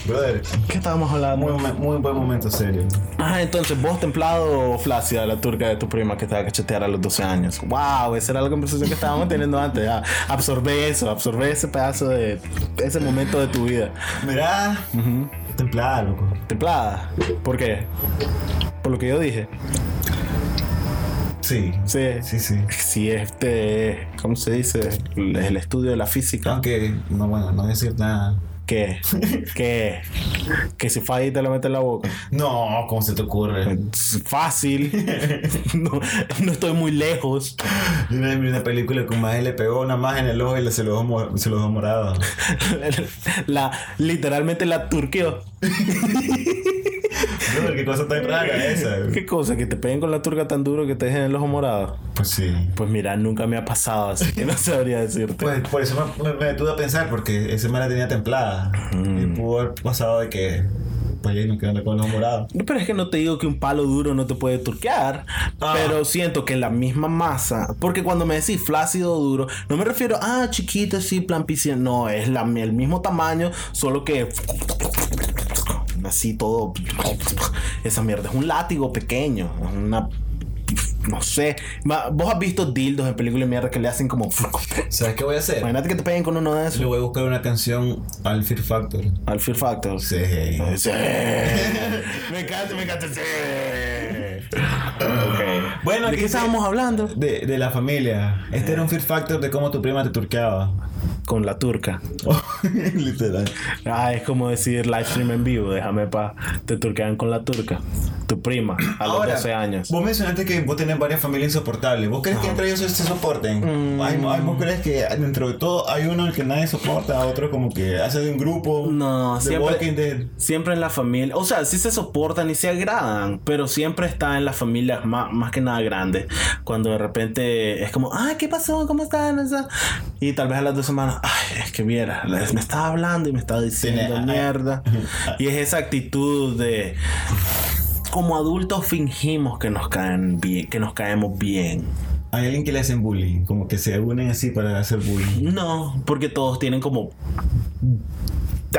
Brother, ¿Qué estábamos hablando? muy, muy buen momento serio. Ah, entonces vos templado o flácida la turca de tu prima que te va a cachetear a los 12 años. Wow, esa era la conversación que estábamos teniendo antes. Ah, absorbe eso, absorbe ese pedazo de ese momento de tu vida. Mirá, templada, loco. Templada. ¿Por qué? Por lo que yo dije. Sí, Sí. sí, sí. Si este, ¿cómo se dice? El estudio de la física. Aunque, no, bueno, no voy a decir nada. ¿Qué? ¿Qué? Que si falla y te lo mete en la boca. No, ¿cómo se te ocurre? Es Fácil. No, no estoy muy lejos. Yo una película con más le pegó una más en el ojo y le- se lo dejó, mo- se lo dejó morado. La, literalmente la turqueó. Brother, qué cosa tan rara esa. ¿Qué cosa? Que te peguen con la turca tan duro que te dejen el ojo morado. Pues sí. Pues mira, nunca me ha pasado, así que no sabría decirte. Pues por eso me, me, me detuve a pensar, porque ese me la tenía templada. Y pudo haber pasado de que. Pues no quedan con los morados. Pero es que no te digo que un palo duro no te puede turquear, Ah. pero siento que la misma masa, porque cuando me decís flácido o duro, no me refiero a ah, chiquito, sí, plan piscina, no, es la, el mismo tamaño, solo que así todo, esa mierda es un látigo pequeño, es una, no sé, vos has visto dildos en películas de mierda que le hacen como, ¿Sabes qué voy a hacer? imagínate que te peguen con uno de Le esos, voy a buscar una canción al Fear Factor. al Fear Factor. Sí. Sí. me encanta, me encanta. Sí. Ok. Bueno, ¿de aquí qué estábamos hablando? De, de la familia. Este era un Fear Factor de cómo tu prima te turqueaba. Con la turca. Literal. Ah, es como decir live stream en vivo. Déjame pa. Te turquean con la turca. Tu prima, a los 12 años. Vos mencionaste que vos tenés varias familias insoportables. ¿Vos crees que entre ellos se, soporten? Mm. Ay, ay, ¿Vos crees que dentro de todo hay uno al que nadie soporta, otro como que hace de un grupo? No, siempre-. Siempre en la familia, o sea, sí se soportan y se agradan, pero siempre está en las familias más, más que nada grandes. Cuando de repente es como, ay, ¿qué pasó? ¿Cómo están? Esa-". Y tal vez a las dos ay, es que viera, me estaba hablando y me estaba diciendo mierda. Y es esa actitud de, como adultos fingimos que nos caen bien, que nos caemos bien. Hay alguien que le hacen bullying, como que se unen así para hacer bullying. No, porque todos tienen como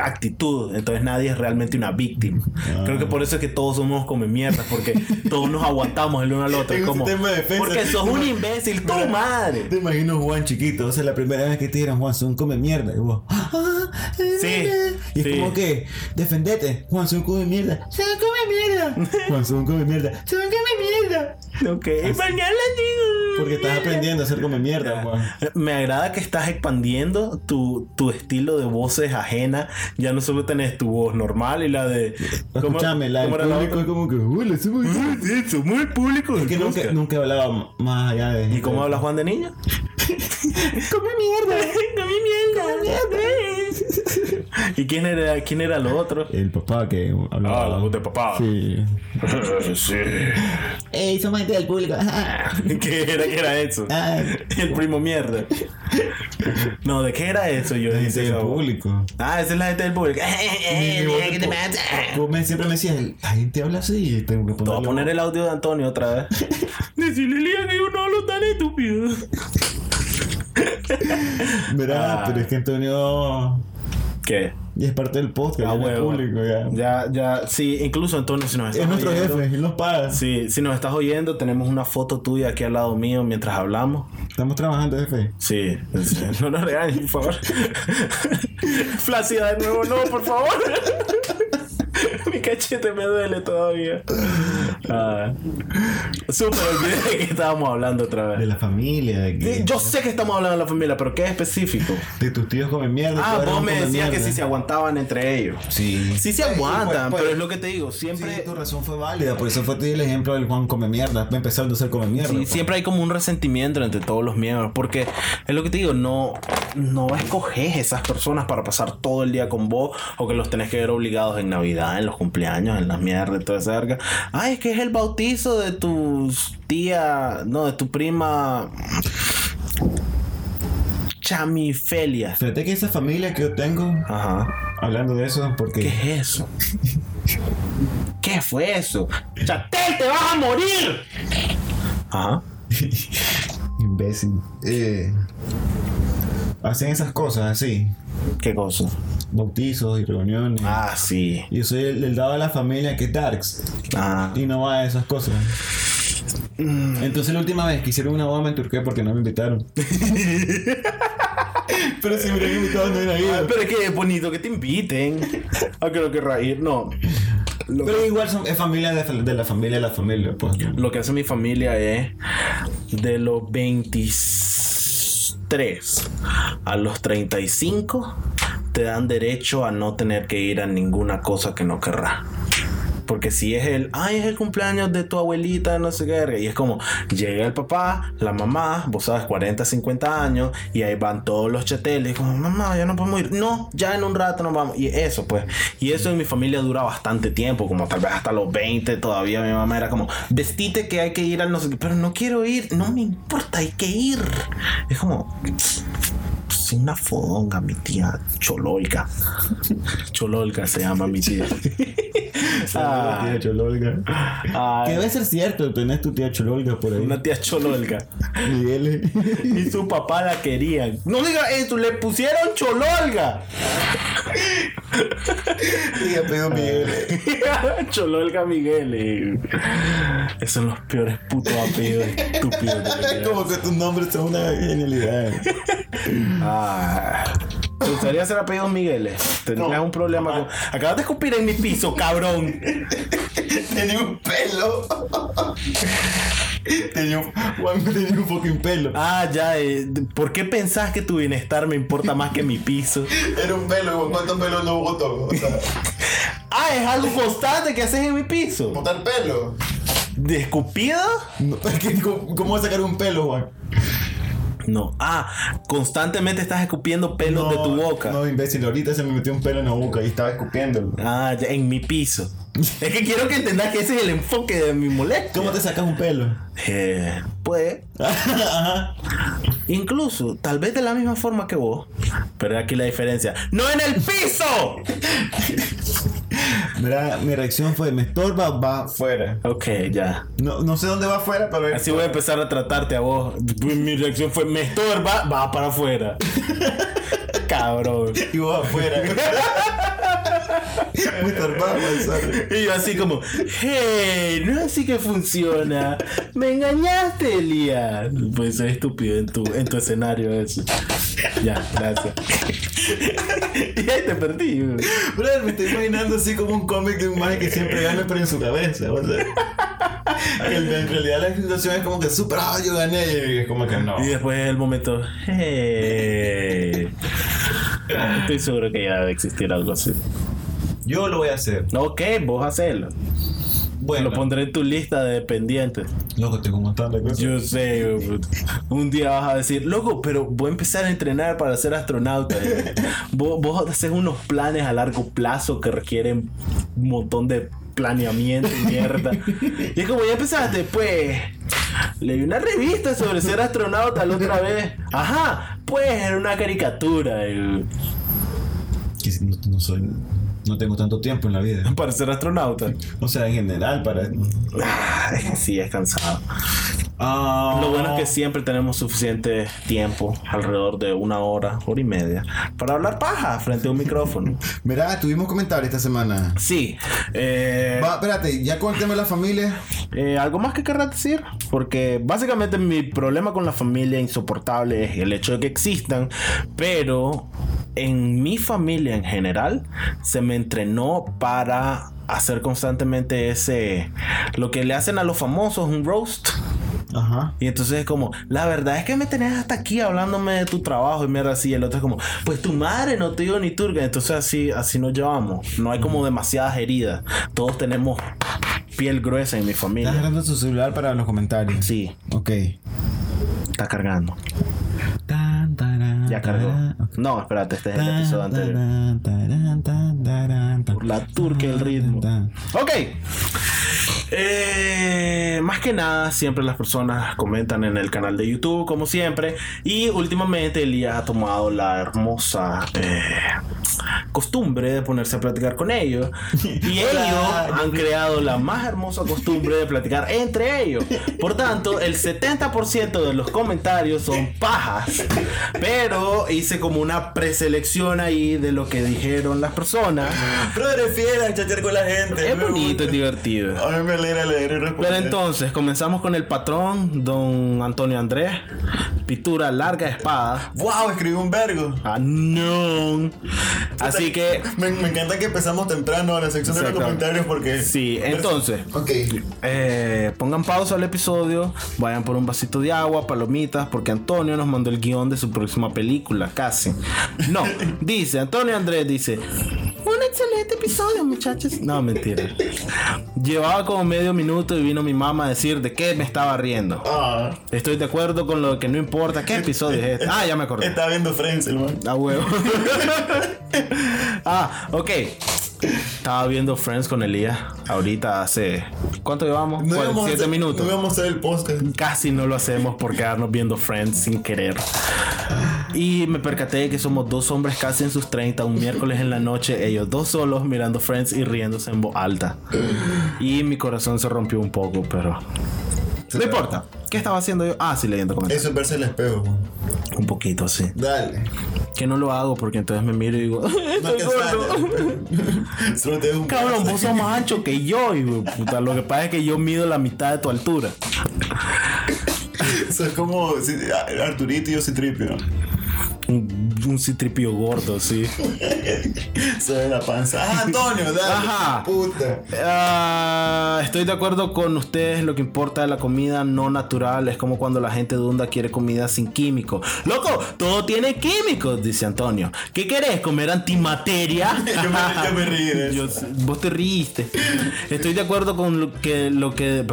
actitud, entonces nadie es realmente una víctima. Ah. Creo que por eso es que todos somos como mierda, porque todos nos aguantamos el uno al otro. Como, sistema de defensa. porque sos un imbécil, tu Mira, madre. Te imagino Juan chiquito, o sea, la primera vez que te dijeron Juan Son come mierda. Y vos, "Ah, eh, Sí, Y es sí. como que, defendete, Juan Son come mierda. Son come mierda. Juan Son come mierda. Son come mierda. Ok, mañana digo. Porque estás aprendiendo a hacer come mierda, Juan. Me agrada que estás expandiendo tu, tu estilo de voces ajena. Ya no solo tenés tu voz normal y la de. ¿cómo- Escúchame, la del era la público es como que, Sí, somos el público. Es que nunca, nunca hablaba más allá de. ¿Y cómo habla Juan de niño? Come mierda. Come mierda. ¿Y quién era, quién era lo otro? El papá que Ah, hablaba. la voz de papá. Sí. sí. Ey, somos gente del público. ¿Qué era, qué era eso? Ah, El primo mierda. No, ¿de qué era eso? Yo la gente hice del público. Ah, esa es la gente del público. Vos me- siempre me decías, la gente habla así. Tengo que Te voy a poner el audio de Antonio otra vez. Decirle Lía que yo no hablo tan estúpido. Verá, Ah. pero es que Antonio ¿Qué? Ya es parte del podcast, Ah, ya es público ya. Ya, ya, sí, incluso Antonio, si nos estás Es nuestro oyendo- jefe, él nos paga. Sí, si nos estás oyendo, tenemos una foto tuya aquí al lado mío mientras hablamos. Estamos trabajando, jefe. Sí, sí, no nos regañes, por favor. Flácida de nuevo, no, por favor. Mi cachete me duele todavía. Ah. Súper olvidé de que estábamos hablando otra De vez. la familia, de, que, Yo sé que estamos hablando de la familia, pero ¿qué es específico? de tus tíos comen mierda. Ah, vos me decías que si se aguantaban entre ellos. Sí. Sí se Sí, aguantan, pues, pues, pero es lo que te digo, siempre... Sí, tu razón fue válida, por eso fue el ejemplo del Juan come mierda, empezando a ser come mierda. Sí, pues. siempre hay como un resentimiento entre todos los miembros, porque es lo que te digo, no, no escoges esas personas para pasar todo el día con vos o que los tenés que ver obligados en Navidad, en los cumpleaños, en las mierdas toda esa verga. Ay, es que es el bautizo de tu tía, no, de tu prima Chamifelia. Fíjate que esa familia que yo tengo, Ajá. hablando de eso, porque ¿Qué es eso? ¿Qué fue eso? ¡Chatel, te vas a morir! Ajá. imbécil, eh, hacen esas cosas así, ¿Qué cosa? Bautizos y reuniones. Ah, sí. Yo soy el, el dado de la familia que es Darks Ah. y no va a esas cosas. Entonces la última vez que hicieron una boda me turqué porque no me invitaron. Pero si me hubieran invitado no hubiera Ah, ido. pero es que es bonito que te inviten. Ah, creo que reír. No. Lo, Pero igual son, es familia de, de la familia de la familia, pues. lo que hace mi familia es de los 23 a los 35 te dan derecho a no tener que ir a ninguna cosa que no querrás. Porque si es el, ay, es el cumpleaños de tu abuelita, no sé qué, y es como, llega el papá, la mamá, vos sabes, 40, 50 años, y ahí van todos los chateles, como, mamá, ya no podemos ir. No, ya en un rato nos vamos. Y eso, pues, y eso en mi familia dura bastante tiempo, como tal vez hasta los 20 todavía mi mamá era como, vestite que hay que ir al no sé qué, pero no quiero ir, no me importa, hay que ir. Es como, pues, una fodonga, mi tía Chololca. Chololca se llama mi tía. Ah, tía Chololga. Que debe ser cierto, tenés tu tía Chololga por ahí. una tía Chololca. Miguel. Y su papá la querían. No diga eso, le pusieron Chololga. Y apellido Miguel. Chololga Miguel. eh. Esos son los peores putos apellidos estúpidos. Como que tus nombres son una genialidad. Ah. ¿Te gustaría ser apellidos Migueles? Tendrías un problema con. Acabas de escupir en mi piso, cabrón. Tenía un pelo. tenía un, Juan tenía un fucking pelo. Ah, ya. eh, ¿Por qué pensás que tu bienestar me importa más que mi piso? Era un pelo. ¿Cuántos pelos no botó? O sea, Ah, es algo constante que haces en mi piso. botar pelo. ¿De escupido? No, ¿cómo, ¿Cómo vas a sacar un pelo, Juan? No. Ah, constantemente estás escupiendo pelos de tu boca. No, imbécil, ahorita se me metió un pelo en la boca y estaba escupiéndolo. Ah, ya, en mi piso. es que quiero que entendas que ese es el enfoque de mi molestia. ¿Cómo te sacas un pelo? Eh, pues, Ajá. incluso, tal vez de la misma forma que vos. Pero aquí la diferencia. ¡No en el piso! Mira, mi reacción fue, me estorba, va afuera. Ok, ya. No, no sé dónde va afuera, pero... Así voy a empezar a tratarte a vos. Mi reacción fue, me estorba, va para afuera. Cabrón. Y vos afuera. estorbaba, sorry. Y yo así como, hey, no es así que funciona. Me engañaste, Elías. Pues es estúpido en tu, en tu escenario eso. Ya, gracias. y ahí te perdí. güey. Brother, me estoy imaginando así como un cómic de un maje que siempre gana, pero en su cabeza. O sea, que en en realidad la situación es como que super, ah, yo gané. Y es como que no. Y después el momento, hey. Estoy seguro que ya debe existir algo así. Yo lo voy a hacer. Ok, vos hacelo. Bueno, Lo pondré en tu lista de pendientes. loco, un montón de cosas. Yo sé, un día vas a decir, loco, pero voy a empezar a entrenar para ser astronauta. vos, vos haces unos planes a largo plazo que requieren un montón de planeamiento y mierda. y es como, ya empezaste, pues. Leí una revista sobre ser astronauta la otra vez. Ajá, pues era una caricatura. si no, no soy. No tengo tanto tiempo en la vida. para ser astronauta. O sea, en general, para. Ay, sí, es cansado. Ah, Lo bueno es que siempre tenemos suficiente tiempo, alrededor de una hora, hora y media, para hablar paja frente a un micrófono. Mira, tuvimos comentarios esta semana. Sí. eh, Va, espérate, ya con el tema de la familia. eh, ¿Algo más que querrás decir? Porque básicamente mi problema con la familia insoportable es el hecho de que existan, pero en mi familia en general se me entrenó para hacer constantemente ese lo que le hacen a los famosos un roast Ajá. Y entonces es como, la verdad es que me tenés hasta aquí hablándome de tu trabajo y mierda así. Y el otro es como, pues tu madre no te dio ni turga. Entonces así, así nos llevamos. No hay como demasiadas heridas. Todos tenemos piel gruesa en mi Estás familia. agarrando su celular para los comentarios. Sí, Ok. está cargando. Ya cargó. No, espérate, este es el episodio anterior. Por la turca el ritmo. Ok. Eh, más que nada, siempre las personas comentan en el canal de YouTube, como siempre. Y últimamente Elías ha tomado la hermosa eh, costumbre de ponerse a platicar con ellos. Y ellos han creado la más hermosa costumbre de platicar entre ellos. Por tanto, el 70% de los comentarios son pajas. Pero hice como una preselección ahí de lo que dijeron las personas. Pero a chatear con la gente. Es bonito, es divertido. A mí me alegra leer y Pero responder. entonces, comenzamos con el patrón, don Antonio Andrés. Pintura larga espada. ¡Wow! Escribí un vergo. Ah, no. Así que, Me, me encanta que empezamos temprano la sección de los comentarios porque. sí, entonces. Ok. eh, pongan pausa al episodio, vayan por un vasito de agua, palomitas, porque Antonio nos mandó el guion de su próxima película, casi. No, dice, Antonio Andrés dice, un excelente episodio, muchachos. No, mentira. Llevaba como medio minuto y vino mi mamá a decir de qué me estaba riendo. Ah, Estoy de acuerdo con lo que no importa qué episodio es este. Ah, ya me acordé. estaba viendo Friends, el man. A huevo. ah, ok. Estaba viendo Friends con Elías ahorita hace. ¿Cuánto llevamos? No Cuál, Siete hacer- minutos. No íbamos a hacer el podcast. Casi no lo hacemos por quedarnos viendo Friends sin querer. Y me percaté de que somos dos hombres casi en sus 30, un miércoles en la noche, ellos dos solos mirando Friends y riéndose en voz alta. Y mi corazón se rompió un poco, pero. No importa. ¿Qué estaba haciendo yo? Ah, sí, leyendo comentarios. Eso es verse el espejo. Un poquito, sí. Dale. Que no lo hago porque entonces me miro y digo, No estoy te gordo. sale. Solo te dejo un Cabrón, vos sos más ancho que yo. Y, puta, lo que pasa es que yo mido la mitad de tu altura. Eso es como Arturito y yo Citripio. Un, citripio gordo, sí. Se ve la panza. Ah, Antonio, dale. Ajá. Puta. Ah, estoy de acuerdo con ustedes. Lo que importa de la comida no natural es como cuando la gente de Onda quiere comida sin químicos. Loco, todo tiene químicos, dice Antonio. ¿Qué querés? ¿Comer antimateria? Yo me- yo me reí de Yo- vos te. Estoy de acuerdo con lo que lo que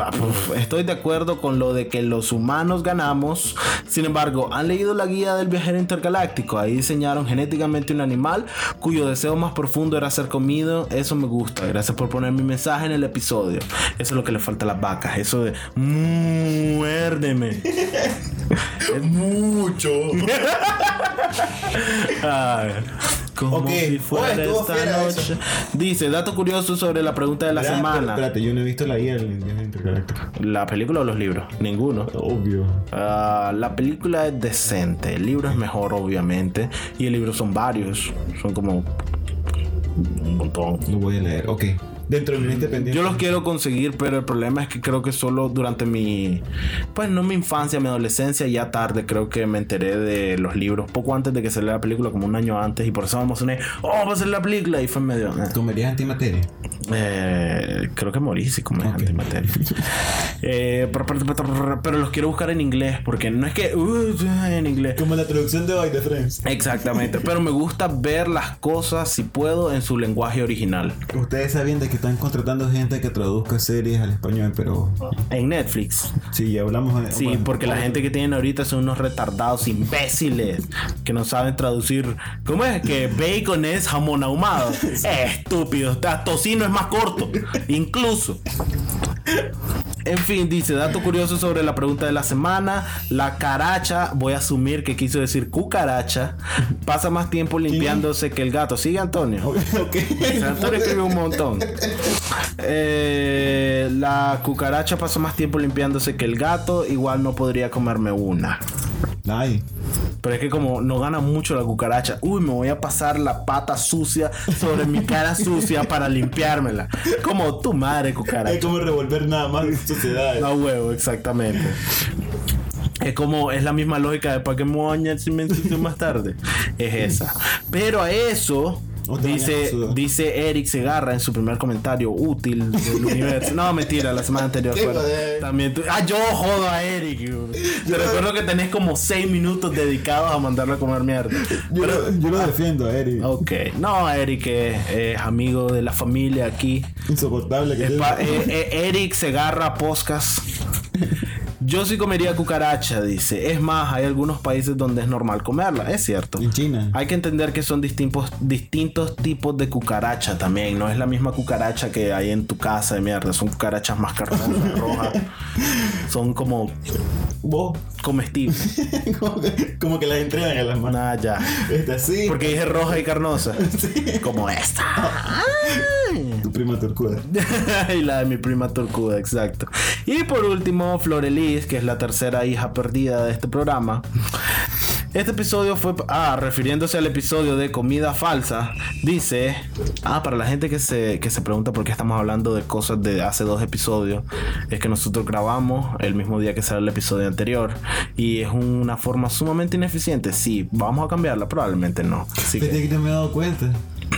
estoy de acuerdo con lo de que los humanos ganamos. Sin embargo, han leído la guía del viajero intergaláctico. Ahí diseñaron genéticamente un animal cuyo deseo más profundo era ser comido. Eso me gusta. Gracias por poner mi mensaje en el episodio. Eso es lo que le falta a las vacas. Eso de muérdeme. Mucho. Como si fuera Oye, esta noche. eso. Dice, dato curioso sobre la pregunta de la semana. Espérate, yo no he visto la guía. ¿La película o los libros? Ninguno. Obvio. Ah, la película es decente, el libro es mejor obviamente y el libro son varios, son como un montón. Lo voy a leer. Ok. Dentro de mi mente pendiente. Yo los quiero conseguir, pero el problema es que creo que solo durante mi, pues no mi infancia, mi adolescencia, ya tarde creo que me enteré de los libros, poco antes de que saliera la película, como un año antes, y por eso me emocioné, oh, va a ser la película, y fue medio... eh. ¿Comerías antimateria? Eh, creo que morí si comes Ok. antimateria. Eh, pero, pero- pero- pero los quiero buscar en inglés, porque no es que... uh, en inglés. Como la traducción de By the Friends. Exactamente, pero me gusta ver las cosas, si puedo, en su lenguaje original. Ustedes saben de que están contratando gente que traduzca series al español, pero En Netflix. sí, ya hablamos de Sí, bueno, porque la gente que tienen ahorita son unos retardados imbéciles que no saben traducir. ¿Cómo es? Que bacon es jamón ahumado. Estúpido. Hasta Tocino es más corto. Incluso. En fin, dice, dato curioso sobre la pregunta de la semana. La caracha, voy a asumir que quiso decir cucaracha, pasa más tiempo limpiándose que el gato. ¿Sigue, Antonio? Antonio escribió un montón. Eh, la cucaracha pasa más tiempo limpiándose que el gato. Igual no podría comerme una. Ay. Pero es que como no gana mucho la cucaracha, uy, me voy a pasar la pata sucia sobre mi cara sucia para limpiármela. Como tu madre, Es cucaracha. como revolver nada más en sociedad. No huevo, exactamente. Es como, es la misma lógica de para que me voy a bañar si me más tarde. Es esa. Pero a eso, Te dice, dice Eric Segarra en su primer comentario útil del universo. No, mentira, la semana anterior fue. También tú- Ah, yo jodo a Eric. Yo recuerdo que tenés como 6 minutos dedicados a mandarlo a comer mierda. Yo, lo, yo lo defiendo, Eric. Ok. No, Eric es, es amigo de la familia aquí. Insoportable que Es eh, eh, Eric Segarra Poscas. Yo sí comería cucaracha, dice. Es más, hay algunos países donde es normal comerla, es cierto. En China. Hay que entender que son distintos, distintos tipos de cucaracha también. No es la misma cucaracha que hay en tu casa de mierda. Son cucarachas más carnosas, rojas. Son como Vos. comestibles. como, que, como que las entregan a las manos. Nada, ya. Esta sí. Porque dije roja y carnosa. Como esta. Ay. Tu prima turcuda. y la de mi prima Torcuda, exacto. Y por último, Que es la tercera hija perdida de este programa. Este episodio fue, ah, refiriéndose al episodio de comida falsa, dice, ah, para la gente que se, que se pregunta por qué estamos hablando de cosas de hace dos episodios, es que nosotros grabamos el mismo día que sale el episodio anterior y es una forma sumamente ineficiente. Sí, vamos a cambiarla, probablemente no. Así que, que no me he dado cuenta.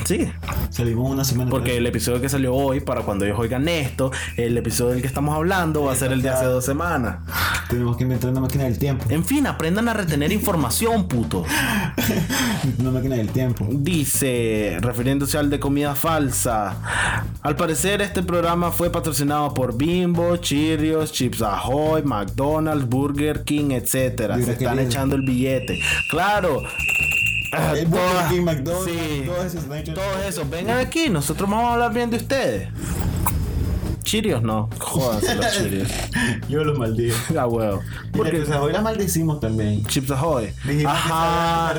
Sí, Salimos una semana porque atrás. el episodio que salió hoy, para cuando ellos oigan esto, el episodio del que estamos hablando va a ser el de hace dos semanas. Tenemos que inventar una máquina del tiempo. En fin, aprendan a retener información, puto. Una máquina del tiempo. Dice, refiriéndose al de comida falsa. Al parecer, este programa fue patrocinado por Bimbo, Cheerios, Chips Ahoy, McDonald's, Burger King, etcétera. Mira Se están echando el billete. Claro. Ah, El Burger todas- King, McDonald's, sí, todos esos. Vengan aquí, nosotros vamos a hablar bien de ustedes. Cheerios no. Jódanse los Cheerios. Yo los maldigo. Ah, huevo. Porque Porque hoy las maldecimos también. Chips Ahoy. Dijimos que Ajá.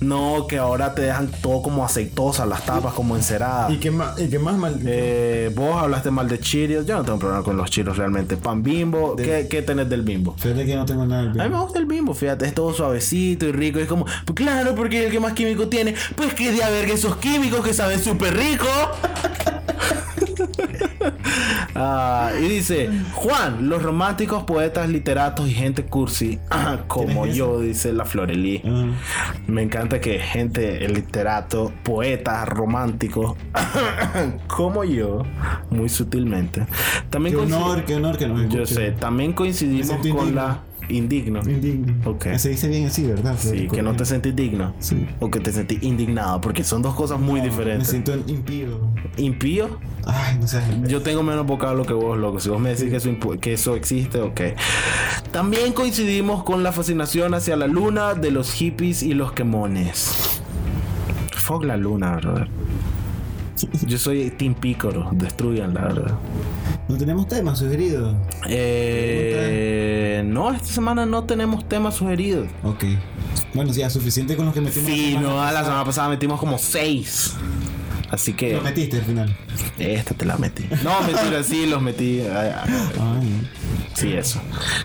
No, que ahora te dejan todo como aceitosa, las tapas como enceradas. ¿Y qué más, y qué más maldito? Eh, vos hablaste mal de Cheerios. Yo no tengo problema con los Cheerios realmente. Pan bimbo. ¿Qué, qué tenés del bimbo? Fíjate que no tengo nada del A mí me gusta el bimbo, fíjate, es todo suavecito y rico. Es como, pues claro, porque es el que más químico tiene. Pues que de haber que esos químicos que saben súper rico. Ah, y dice, Juan, los románticos, poetas, literatos y gente cursi, como ¿Quién es yo, dice la Florelí. Ah, Me encanta que gente, el literato, poetas, románticos, como yo, muy sutilmente. También qué honor, qué honor que nos Yo sé, también coincidimos con la indigno. Indigno. Ok. Se dice bien así, ¿verdad? Sí, que no te sentís digno. Sí. O que te sentís indignado, porque son dos cosas muy Me diferentes. siento impío. Impío, Ay, no sé. yo tengo menos vocablo que vos, loco. Si vos me decís que eso, que eso existe, ok. También coincidimos con la fascinación hacia la luna de los hippies y los quemones. Fuck la luna, brother. Yo soy Team Pícoro, destruyanla, verdad. No tenemos temas sugeridos. Eh, no, esta semana no tenemos temas sugeridos. Ok. Bueno, ya, suficiente con lo que metimos. Sí, la no, la semana pasada metimos como seis. Así que Lo metiste al final. esta te la metí. No, mentira, sí, los metí. Ay, ay, Ay, Sí, eso.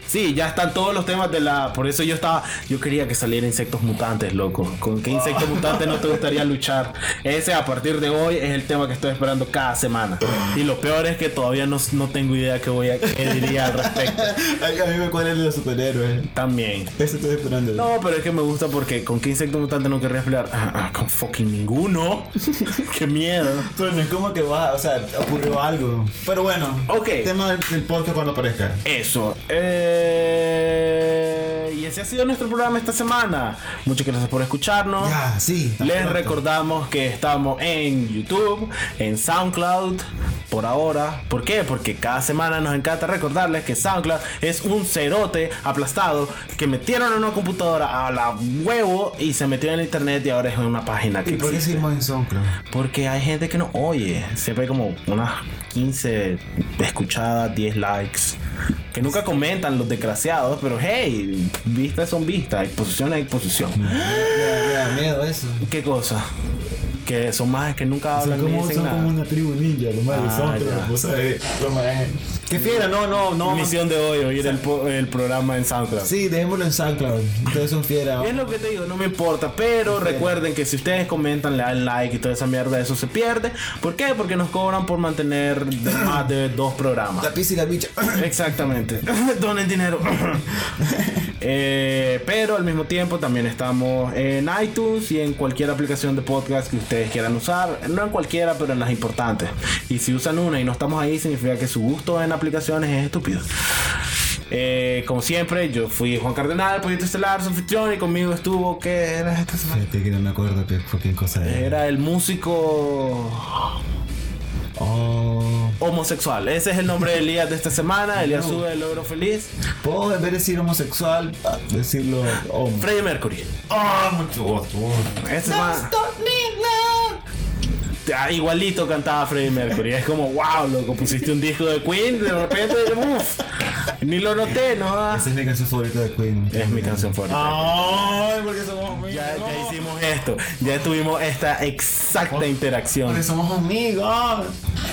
Sí, ya están todos los temas de la. Por eso yo estaba. Yo quería que saliera insectos mutantes, loco. ¿Con qué insecto mutante no te gustaría luchar? Ese a partir de hoy es el tema que estoy esperando cada semana. Y lo peor es que todavía no, no tengo idea qué voy a qué diría al respecto. A mí me cuadra el de los superhéroes. También. Eso estoy esperando. No, pero es que me gusta porque con qué insecto mutante no querría pelear. Ah, ah, con fucking ninguno. qué miedo. Pero no es como que va, o sea, ocurrió algo. Pero bueno, Ok. tema del, del podcast cuando aparezca. Eso. Eh, y ese ha sido nuestro programa esta semana. Muchas gracias por escucharnos. Ya, sí. Les recordamos que estamos en YouTube, en SoundCloud, por ahora. ¿Por qué? Porque cada semana nos encanta recordarles que SoundCloud es un cerote aplastado que metieron en una computadora a la huevo y se metió en internet y ahora es una página que ¿Y por qué seguimos en SoundCloud? Porque hay gente que no oye. Siempre hay como unas 15 escuchadas, 10 likes. Que nunca comentan los desgraciados, pero hey, vistas son vistas, exposición es exposición. Me da, miedo eso. ¿Qué cosa? Que son más que nunca Son hablan ni como, dicen son como una tribu ninja, los más de Ah, SoundCloud. ya. vos sabés, los más- Qué fiera, no, no, no. Misión de hoy, oír el, po- el programa en SoundCloud. Sí, dejémoslo en SoundCloud. Ustedes son fieras. Es lo que te digo, no me importa, pero recuerden que si ustedes comentan, le dan like y toda esa mierda, eso se pierde. ¿Por qué? Porque nos cobran por mantener más de dos programas. La pizza y la bicha. Exactamente. Donen dinero. Eh, pero al mismo tiempo también estamos en iTunes y en cualquier aplicación de podcast que ustedes quieran usar. No en cualquiera, pero en las importantes. Y si usan una y no estamos ahí, significa que su gusto en aplicaciones es estúpido. Eh, como siempre, yo fui Juan Cardenal, Proyecto Estelar, su anfitrión, y conmigo estuvo, ¿qué era esta semana? Fíjate que no me acuerdo qué cosa era. Era el músico Oh. homosexual. Ese es el nombre de Elías de esta semana. Elías sube el logro feliz. Puedo en vez de decir homosexual, ah, decirlo hombre. Freddie Mercury. Ah, mucho gusto. Ese man- Ah, igualito cantaba Freddie Mercury. Es como, wow, loco, pusiste un disco de Queen, de repente, uff, ni lo noté, ¿no? Esa es mi canción favorita de Queen. Es mi canción favorita. Ay, porque somos amigos. Ya, ya hicimos esto, ya tuvimos esta exacta interacción. Porque somos amigos.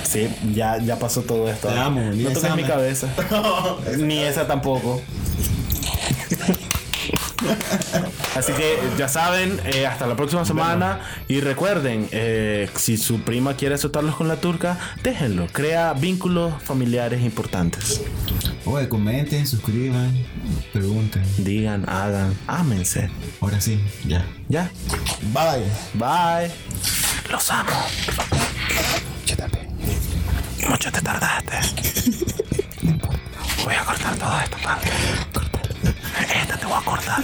Sí, ya, ya pasó todo esto. Te amo, no toques mi cabeza. Ni esa tampoco. Así que ya saben, eh, hasta la próxima semana. Y recuerden, eh, si su prima quiere azotarlos con la turca, déjenlo. Crea vínculos familiares importantes. Oye, comenten, suscriban, pregunten. Digan, hagan, ámense. Ahora sí, ya. Ya. Bye. Bye. Los amo. Mucho te tardaste. Voy a cortar toda esta parte. Esta te voy a acordar.